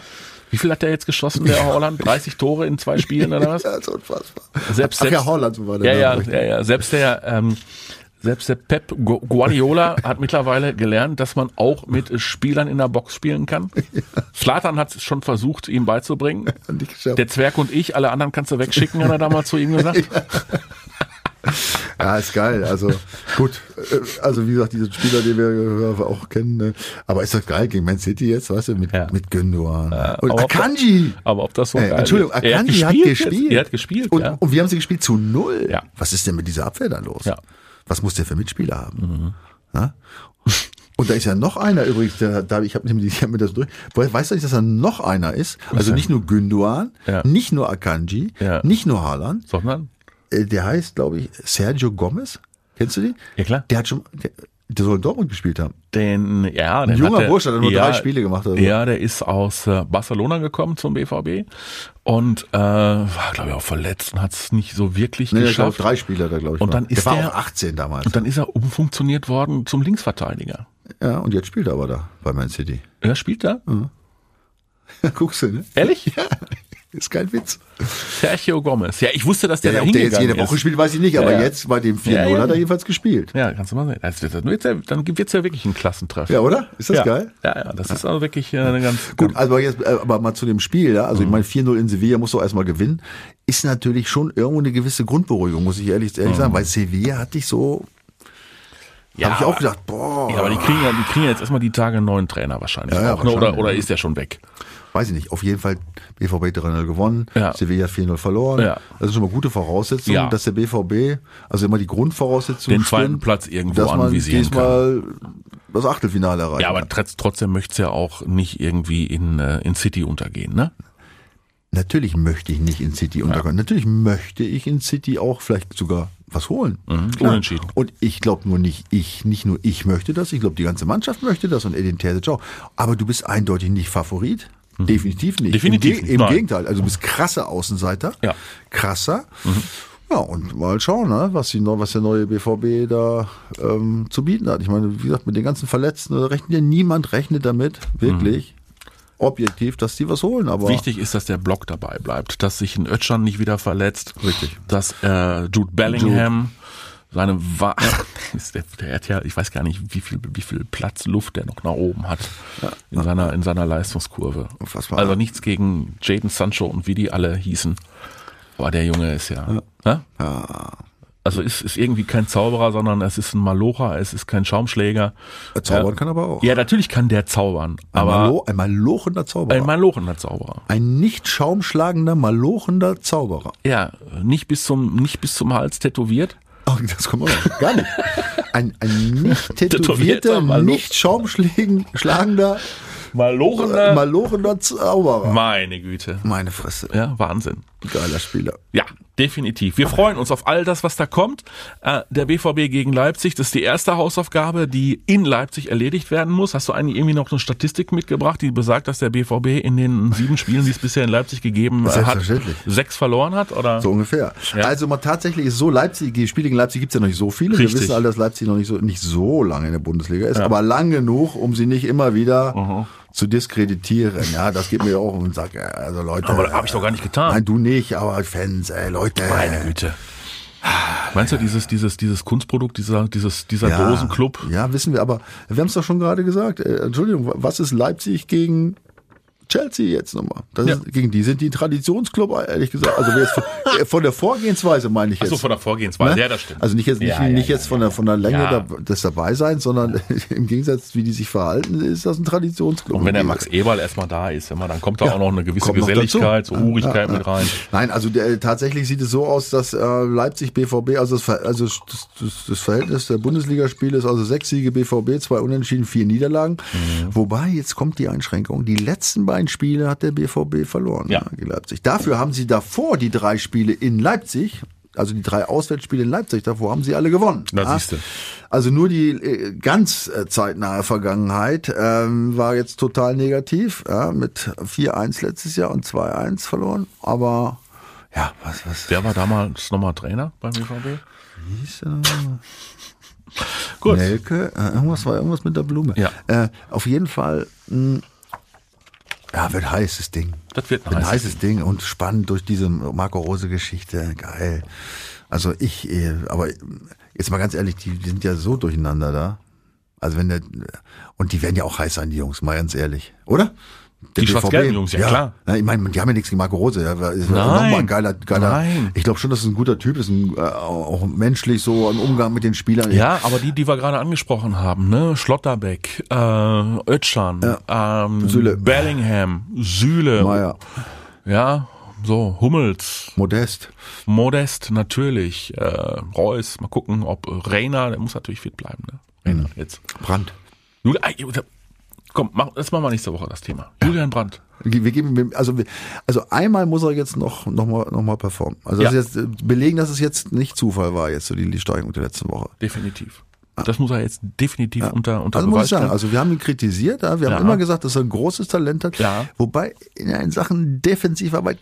[SPEAKER 2] Wie viel hat der jetzt geschossen, der Holland? 30 Tore in zwei Spielen oder was?
[SPEAKER 3] ja, das ist unfassbar.
[SPEAKER 2] Selbst, selbst,
[SPEAKER 3] Ach ja, Holland so war der.
[SPEAKER 2] Ja, ja, ja, ja, selbst der, ähm, selbst der Pep Guardiola hat mittlerweile gelernt, dass man auch mit Spielern in der Box spielen kann. Slatan hat es schon versucht, ihm beizubringen. Der Zwerg und ich, alle anderen kannst du wegschicken, hat er damals zu ihm gesagt.
[SPEAKER 3] Ja, ist geil. Also gut, äh, also wie gesagt, diese Spieler, die wir auch kennen, ne? aber ist doch geil gegen Man City jetzt, weißt du, mit, ja. mit Gündogan. Ja, und Akanji.
[SPEAKER 2] aber ob das so äh, geil
[SPEAKER 3] Entschuldigung, Akanji hat gespielt. Hat gespielt.
[SPEAKER 2] Er hat gespielt.
[SPEAKER 3] Und,
[SPEAKER 2] ja.
[SPEAKER 3] und wir haben sie gespielt zu null. Ja. Was ist denn mit dieser Abwehr da los? Ja. Was muss der für Mitspieler haben? Mhm. Und da ist ja noch einer übrigens, der, da, ich habe hab mir das durch. Weißt du nicht, dass da noch einer ist? Also nicht nur Günduan, ja. nicht nur Akanji, ja. nicht nur Haaland,
[SPEAKER 2] sondern
[SPEAKER 3] äh, der heißt, glaube ich, Sergio Gomez. Kennst du den?
[SPEAKER 2] Ja, klar.
[SPEAKER 3] Der hat schon, der, der soll in Dortmund gespielt haben.
[SPEAKER 2] Den, ja,
[SPEAKER 3] Ein junger Bursch hat nur ja, drei Spiele gemacht.
[SPEAKER 2] Also. Ja, der ist aus äh, Barcelona gekommen zum BVB und äh, war, glaube ich, auch verletzt und hat es nicht so wirklich nee, geschafft.
[SPEAKER 3] Glaub, drei Spiele da, glaube ich.
[SPEAKER 2] Und dann ist
[SPEAKER 3] der
[SPEAKER 2] war
[SPEAKER 3] auch 18 damals.
[SPEAKER 2] Und dann ist er umfunktioniert worden zum Linksverteidiger.
[SPEAKER 3] Ja, und jetzt spielt er aber da bei Man City.
[SPEAKER 2] Er spielt da?
[SPEAKER 3] Ja. Guckst du, ne?
[SPEAKER 2] Ehrlich?
[SPEAKER 3] Ja. Ist kein Witz.
[SPEAKER 2] Sergio Gomez. Ja, ich wusste, dass der
[SPEAKER 3] ja,
[SPEAKER 2] da
[SPEAKER 3] Ob
[SPEAKER 2] der
[SPEAKER 3] jetzt jede Woche spielt, weiß ich nicht, aber ja, ja. jetzt bei dem 4-0 ja, hat er jedenfalls gespielt.
[SPEAKER 2] Ja, kannst du mal sehen. Wird, dann wird es ja wirklich ein Klassentreff.
[SPEAKER 3] Ja, oder? Ist das geil?
[SPEAKER 2] Ja, ja, das ist also wirklich äh, eine ganz...
[SPEAKER 3] Gut, also jetzt äh, aber mal zu dem Spiel, ja. Also mhm. ich meine, 4-0 in Sevilla muss doch erstmal gewinnen. Ist natürlich schon irgendwo eine gewisse Grundberuhigung, muss ich ehrlich, ehrlich mhm. sagen, weil Sevilla hatte ich so ja, habe ich auch gedacht, boah.
[SPEAKER 2] Ja, aber die kriegen ja, die kriegen jetzt erstmal die Tage einen neuen Trainer wahrscheinlich. Ja, ja, auch, ne? wahrscheinlich. Oder, oder ist der schon weg?
[SPEAKER 3] Weiß ich nicht, auf jeden Fall BVB 3-0 gewonnen, ja. Sevilla 4-0 verloren. Ja. Das sind schon mal gute Voraussetzungen, ja. dass der BVB, also immer die Grundvoraussetzungen
[SPEAKER 2] Den zweiten stimmt, Platz irgendwo
[SPEAKER 3] dass man diesmal das Achtelfinale erreicht.
[SPEAKER 2] Ja, aber trotzdem möchte es ja auch nicht irgendwie in, äh, in City untergehen, ne?
[SPEAKER 3] Natürlich möchte ich nicht in City untergehen. Natürlich möchte ich in City auch vielleicht sogar was holen.
[SPEAKER 2] Mhm, unentschieden.
[SPEAKER 3] Und ich glaube nur nicht ich, nicht nur ich möchte das, ich glaube die ganze Mannschaft möchte das und Edin Terzic auch. Aber du bist eindeutig nicht Favorit. Mhm. Definitiv nicht.
[SPEAKER 2] Definitiv
[SPEAKER 3] Im, Ge im Gegenteil. Also du bist krasser Außenseiter.
[SPEAKER 2] Ja.
[SPEAKER 3] Krasser. Mhm. Ja, und mal schauen, ne, was, die, was der neue BVB da ähm, zu bieten hat. Ich meine, wie gesagt, mit den ganzen Verletzten rechnet ja niemand rechnet damit, wirklich. Mhm objektiv, dass die was holen. Aber
[SPEAKER 2] wichtig ist, dass der Block dabei bleibt, dass sich ein Ötschern nicht wieder verletzt,
[SPEAKER 3] richtig,
[SPEAKER 2] dass äh, Jude Bellingham Jude seine Wa der, der hat ja, ich weiß gar nicht, wie viel, wie viel Platz, Luft der noch nach oben hat ja. in seiner, in seiner Leistungskurve.
[SPEAKER 3] Unfassbar.
[SPEAKER 2] Also nichts gegen Jaden Sancho und wie die alle hießen. Aber der Junge ist ja.
[SPEAKER 3] Ja. ja.
[SPEAKER 2] Also ist, ist irgendwie kein Zauberer, sondern es ist ein Malocher, es ist kein Schaumschläger.
[SPEAKER 3] Er zaubern ja. kann aber auch.
[SPEAKER 2] Ja, natürlich kann der zaubern.
[SPEAKER 3] Ein,
[SPEAKER 2] aber
[SPEAKER 3] Malo, ein malochender Zauberer.
[SPEAKER 2] Ein malochender Zauberer.
[SPEAKER 3] Ein nicht schaumschlagender, malochender Zauberer.
[SPEAKER 2] Ja, nicht bis zum, nicht bis zum Hals tätowiert.
[SPEAKER 3] Oh, das kommt auch noch. Gar nicht. Ein, ein nicht
[SPEAKER 2] Tätowierter
[SPEAKER 3] nicht schaumschlagender,
[SPEAKER 2] Malorender.
[SPEAKER 3] malorender Zauberer.
[SPEAKER 2] Meine Güte.
[SPEAKER 3] Meine Fresse.
[SPEAKER 2] Ja, Wahnsinn.
[SPEAKER 3] Geiler Spieler.
[SPEAKER 2] Ja, definitiv. Wir freuen uns auf all das, was da kommt. Äh, der BVB gegen Leipzig, das ist die erste Hausaufgabe, die in Leipzig erledigt werden muss. Hast du eigentlich irgendwie noch eine Statistik mitgebracht, die besagt, dass der BVB in den sieben Spielen, die es bisher in Leipzig gegeben äh, hat, sechs verloren hat? Oder?
[SPEAKER 3] So ungefähr.
[SPEAKER 2] Ja.
[SPEAKER 3] Also mal tatsächlich ist so Leipzig, die Spiele gegen Leipzig gibt's ja noch nicht so viele.
[SPEAKER 2] Richtig.
[SPEAKER 3] Wir wissen alle, dass Leipzig noch nicht so, nicht so lange in der Bundesliga ist, aber lang genug, um sie nicht immer wieder zu diskreditieren. Ja, das geht mir auch und sagt, ja, also Leute.
[SPEAKER 2] Aber das hab ich doch gar nicht getan.
[SPEAKER 3] Nein, du nicht, aber Fans, ey, Leute.
[SPEAKER 2] Meine Güte. Meinst du dieses, dieses, dieses Kunstprodukt, dieser, dieses, dieser Dosenclub?
[SPEAKER 3] Ja, wissen wir, aber wir haben es doch schon gerade gesagt. Äh, Entschuldigung, was ist Leipzig gegen Chelsea jetzt nochmal?
[SPEAKER 2] Ja.
[SPEAKER 3] ist, gegen die sind die Traditionsclub, ehrlich gesagt. Also jetzt von, äh, von der Vorgehensweise meine ich jetzt.
[SPEAKER 2] Achso, von der Vorgehensweise.
[SPEAKER 3] Ne?
[SPEAKER 2] Ja, das stimmt.
[SPEAKER 3] Also nicht jetzt nicht,
[SPEAKER 2] Ja,
[SPEAKER 3] nicht
[SPEAKER 2] ja,
[SPEAKER 3] jetzt von der von der Länge des Dabeiseins, sondern im Gegensatz, wie die sich verhalten, ist das ein Traditionsclub.
[SPEAKER 2] Und wenn der Max Eberl erstmal da ist, immer, dann kommt da auch noch eine gewisse Geselligkeit, so. Urigkeit mit rein.
[SPEAKER 3] Nein, also der, tatsächlich sieht es so aus, dass äh, Leipzig BVB, also, das, also das, das, das Verhältnis der Bundesligaspiele ist also sechs Siege BVB, zwei Unentschieden, vier Niederlagen.
[SPEAKER 2] Mhm.
[SPEAKER 3] Wobei, jetzt kommt die Einschränkung, die letzten beiden Spiele hat der BVB verloren
[SPEAKER 2] Ja.
[SPEAKER 3] gegen Leipzig. Dafür haben sie davor die drei Spiele in Leipzig, also die drei Auswärtsspiele in Leipzig, davor haben sie alle gewonnen.
[SPEAKER 2] Na,
[SPEAKER 3] Ja.
[SPEAKER 2] siehste.
[SPEAKER 3] Also nur die äh, ganz äh, zeitnahe Vergangenheit ähm, war jetzt total negativ, ja, mit 4-1 letztes Jahr und 2-1 verloren. Aber ja, was, was
[SPEAKER 2] Wer war damals nochmal Trainer beim BVB?
[SPEAKER 3] hieß er?
[SPEAKER 2] Gut.
[SPEAKER 3] Nelke? Äh, irgendwas war irgendwas mit der Blume.
[SPEAKER 2] Ja.
[SPEAKER 3] Äh, auf jeden Fall, mh, ja, wird heißes Ding.
[SPEAKER 2] Das wird ein
[SPEAKER 3] Ein
[SPEAKER 2] heißes
[SPEAKER 3] heißes Ding und spannend durch diese Marco Rose Geschichte. Geil. Also ich, äh, aber jetzt mal ganz ehrlich, die, die sind ja so durcheinander da. Also wenn der, und die werden ja auch heiß sein, die Jungs, mal ganz ehrlich. Oder?
[SPEAKER 2] Die schwarz-gelben Jungs, ja, klar.
[SPEAKER 3] Ja, ich meine, die haben ja nichts gegen Marco Rose. Ja, ist
[SPEAKER 2] Nein.
[SPEAKER 3] ein geiler, geiler.
[SPEAKER 2] Nein.
[SPEAKER 3] Ich glaube schon, dass es ein guter Typ ist, ein, äh, auch menschlich so im Umgang mit den Spielern.
[SPEAKER 2] Ja, aber die, die wir gerade angesprochen haben, ne, Schlotterbeck, äh, Özcan, ähm,
[SPEAKER 3] Süle.
[SPEAKER 2] Bellingham, Süle,
[SPEAKER 3] Meier,
[SPEAKER 2] ja, so, Hummels,
[SPEAKER 3] Modest.
[SPEAKER 2] Modest natürlich, äh, Reus, mal gucken, ob Reiner, der muss natürlich fit bleiben, ne? Reiner jetzt.
[SPEAKER 3] Brandt.
[SPEAKER 2] Julian, ey, komm, mach, das machen wir nächste Woche das Thema. Julian Brandt.
[SPEAKER 3] Wir geben, also, also einmal muss er jetzt noch, noch mal, noch mal performen. Also das
[SPEAKER 2] Ja.
[SPEAKER 3] ist jetzt äh, belegen, dass es jetzt nicht Zufall war, jetzt so die, die Steigerung der letzten Woche.
[SPEAKER 2] Definitiv. Das muss er jetzt definitiv unter, unter
[SPEAKER 3] Also muss
[SPEAKER 2] Beweis
[SPEAKER 3] ich sagen,
[SPEAKER 2] stellen.
[SPEAKER 3] also wir haben ihn kritisiert, ja, wir haben
[SPEAKER 2] Ja.
[SPEAKER 3] immer gesagt, dass er ein großes Talent hat.
[SPEAKER 2] Ja.
[SPEAKER 3] Wobei in Sachen Defensivarbeit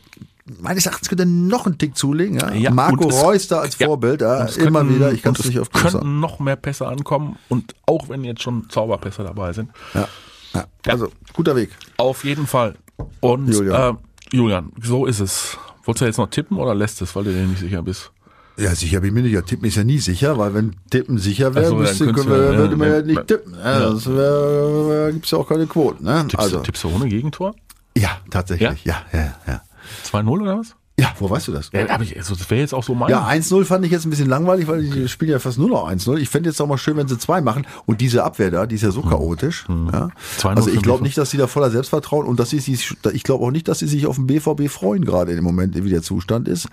[SPEAKER 3] meines Erachtens könnte er noch einen Tick zulegen. Ja.
[SPEAKER 2] Ja,
[SPEAKER 3] Marco
[SPEAKER 2] und
[SPEAKER 3] Reus da als
[SPEAKER 2] ja,
[SPEAKER 3] Vorbild, ja, immer
[SPEAKER 2] könnten-
[SPEAKER 3] wieder. Ich kann es nicht genug
[SPEAKER 2] könnten noch mehr Pässe ankommen und auch wenn jetzt schon Zauberpässe dabei sind.
[SPEAKER 3] Ja. Ja. Also guter Weg.
[SPEAKER 2] Auf jeden Fall. Und
[SPEAKER 3] Julian.
[SPEAKER 2] Äh, Julian, so ist es. Wolltest du jetzt noch tippen oder lässt es, weil du dir nicht sicher bist?
[SPEAKER 3] Ja, sicher bin ich mir nicht. Ja, tippen ist ja nie sicher, weil wenn Tippen sicher wäre,
[SPEAKER 2] Ach so, dann
[SPEAKER 3] müsste, können wir,
[SPEAKER 2] ja-
[SPEAKER 3] würde man ja
[SPEAKER 2] ja,
[SPEAKER 3] nicht
[SPEAKER 2] ja.
[SPEAKER 3] tippen. Ja, wär, wär, gibt's ja auch keine Quoten. Ne?
[SPEAKER 2] Tippst,
[SPEAKER 3] also,
[SPEAKER 2] tippst du ohne Gegentor?
[SPEAKER 3] ja, tatsächlich. Ja, ja, ja.
[SPEAKER 2] 2-0 oder was?
[SPEAKER 3] Ja, wo weißt du das?
[SPEAKER 2] Ja, ich, also das wäre jetzt auch so mein.
[SPEAKER 3] Ja, 1-0 fand ich jetzt ein bisschen langweilig, weil die spielen ja fast nur noch 1-0. Ich fände jetzt auch mal schön, wenn sie zwei machen. Und diese Abwehr da, die ist ja so chaotisch. Ja.
[SPEAKER 2] 2-0
[SPEAKER 3] Also ich glaube nicht, dass sie da voller Selbstvertrauen und dass sie sich, ich glaube auch nicht, dass sie sich auf den BVB freuen, gerade im Moment, wie der Zustand ist.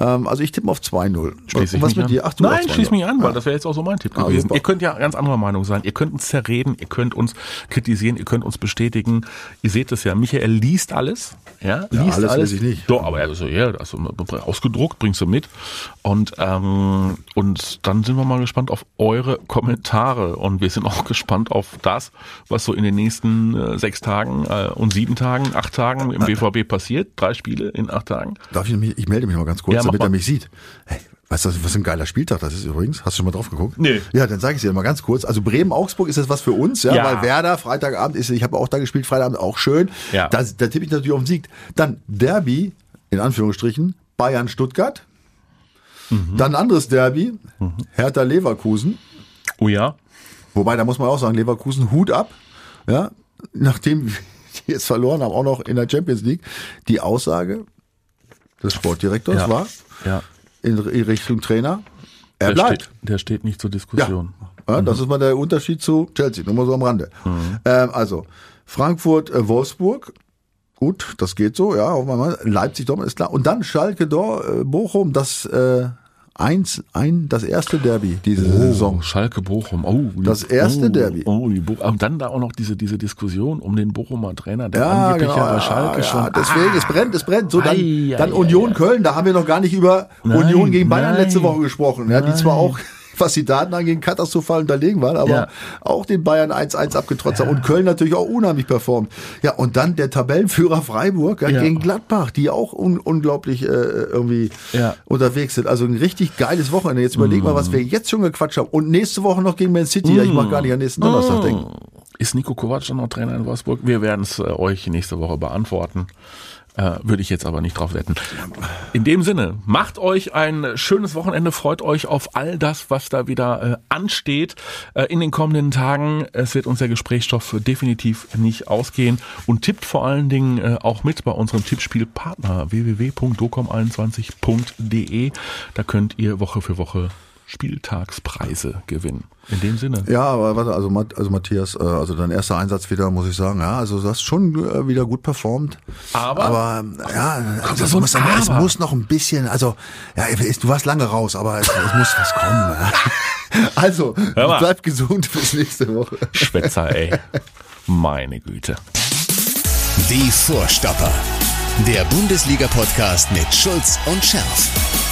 [SPEAKER 3] Ähm, also ich tippe auf 2-0.
[SPEAKER 2] Schließ
[SPEAKER 3] was mit
[SPEAKER 2] an.
[SPEAKER 3] dir? Ach, du
[SPEAKER 2] Nein,
[SPEAKER 3] auf 2-0.
[SPEAKER 2] schließ mich an, weil
[SPEAKER 3] Ja.
[SPEAKER 2] das wäre jetzt auch so mein Tipp
[SPEAKER 3] Ah,
[SPEAKER 2] gewesen.
[SPEAKER 3] super.
[SPEAKER 2] Ihr könnt ja ganz anderer Meinung sein. Ihr könnt uns zerreden, ihr könnt uns kritisieren, ihr könnt uns bestätigen. Ihr seht es ja, Michael liest alles. Ja, liest
[SPEAKER 3] alles
[SPEAKER 2] alles.
[SPEAKER 3] lese ich nicht.
[SPEAKER 2] Doch, aber er ist so, ja, das ist ausgedruckt, bringst du mit. Und, ähm, und dann sind wir mal gespannt auf eure Kommentare. Und wir sind auch gespannt auf das, was so in den nächsten äh, sechs Tagen äh, und sieben Tagen, acht Tagen im BVB passiert. Drei Spiele in acht Tagen.
[SPEAKER 3] Darf ich mich, ich melde mich mal ganz kurz,
[SPEAKER 2] Ja,
[SPEAKER 3] damit
[SPEAKER 2] mal.
[SPEAKER 3] er mich sieht. Hey, weißt du, was ein geiler Spieltag das ist übrigens? Hast du schon mal drauf geguckt?
[SPEAKER 2] Nee.
[SPEAKER 3] Ja, dann sage ich dir mal ganz kurz. Also Bremen-Augsburg ist das was für uns, ja,
[SPEAKER 2] Ja.
[SPEAKER 3] weil Werder Freitagabend ist, ich habe auch da gespielt, Freitagabend auch schön.
[SPEAKER 2] Ja.
[SPEAKER 3] Da, da tippe ich natürlich auf den Sieg. Dann Derby, in Anführungsstrichen, Bayern-Stuttgart.
[SPEAKER 2] Mhm.
[SPEAKER 3] Dann ein anderes Derby, Hertha-Leverkusen.
[SPEAKER 2] Oh ja.
[SPEAKER 3] Wobei, da muss man auch sagen, Leverkusen, Hut ab. Ja, nachdem die jetzt verloren haben, auch noch in der Champions League. Die Aussage des Sportdirektors
[SPEAKER 2] Ja.
[SPEAKER 3] war,
[SPEAKER 2] Ja.
[SPEAKER 3] in Richtung Trainer, er
[SPEAKER 2] Der
[SPEAKER 3] bleibt.
[SPEAKER 2] steht, der steht nicht zur. Diskussion.
[SPEAKER 3] ja das ist mal der Unterschied zu Chelsea, nur mal so am Rande. Ähm, also, Frankfurt, äh, Wolfsburg, gut, das geht so, ja, hoffen wir mal. Leipzig, Dortmund ist klar. Und dann Schalke, Dor, äh, Bochum, das äh, Eins, ein, das erste Derby diese
[SPEAKER 2] Oh,
[SPEAKER 3] Saison.
[SPEAKER 2] Schalke Bochum. Oh,
[SPEAKER 3] Das erste
[SPEAKER 2] oh,
[SPEAKER 3] Derby.
[SPEAKER 2] Oh, die Bo und dann da auch noch diese diese Diskussion um den Bochumer Trainer, der
[SPEAKER 3] Ja,
[SPEAKER 2] angeblich
[SPEAKER 3] genau.
[SPEAKER 2] ja bei Schalke
[SPEAKER 3] ja,
[SPEAKER 2] schon.
[SPEAKER 3] deswegen, es brennt, es brennt. So, dann,
[SPEAKER 2] Ei,
[SPEAKER 3] dann
[SPEAKER 2] ei,
[SPEAKER 3] Union
[SPEAKER 2] ei, ei.
[SPEAKER 3] Köln, da haben wir noch gar nicht über
[SPEAKER 2] Nein,
[SPEAKER 3] Union gegen Bayern
[SPEAKER 2] nein.
[SPEAKER 3] letzte Woche gesprochen. Ja, die zwar auch, was die Daten angeht, katastrophal unterlegen waren, aber
[SPEAKER 2] Ja.
[SPEAKER 3] auch den Bayern 1-1 abgetrotzt haben und Köln natürlich auch unheimlich performt. Ja, und dann der Tabellenführer Freiburg ja, gegen Gladbach, die auch un unglaublich äh, irgendwie unterwegs sind. Also ein richtig geiles Wochenende. Jetzt überleg mal, was wir jetzt schon gequatscht haben. Und nächste Woche noch gegen Man City. Ja, ich mag gar nicht an nächsten Donnerstag denken.
[SPEAKER 2] Ist Nico Kovac dann noch Trainer in Wolfsburg? Wir werden es äh, euch nächste Woche beantworten. Äh, Würde ich jetzt aber nicht drauf wetten. In dem Sinne, macht euch ein schönes Wochenende, freut euch auf all das, was da wieder äh, ansteht äh, in den kommenden Tagen. Es wird uns der Gesprächsstoff definitiv nicht ausgehen und tippt vor allen Dingen äh, auch mit bei unserem Tippspielpartner www.docom21.de. Da könnt ihr Woche für Woche Spieltagspreise gewinnen. In dem Sinne.
[SPEAKER 3] Ja, aber warte, also, also Matthias, äh, also dein erster Einsatz wieder, muss ich sagen, ja, also du hast schon äh, wieder gut performt.
[SPEAKER 2] Aber?
[SPEAKER 3] aber ähm, ja, also, es,
[SPEAKER 2] so
[SPEAKER 3] muss, aber. es muss noch ein bisschen, also ja, du warst lange raus, aber es, es muss was kommen. Ja. Also, bleib gesund bis nächste Woche.
[SPEAKER 2] Schwätzer, ey. Meine Güte.
[SPEAKER 1] Die Vorstopper. Der Bundesliga-Podcast mit Schulz und Scherf.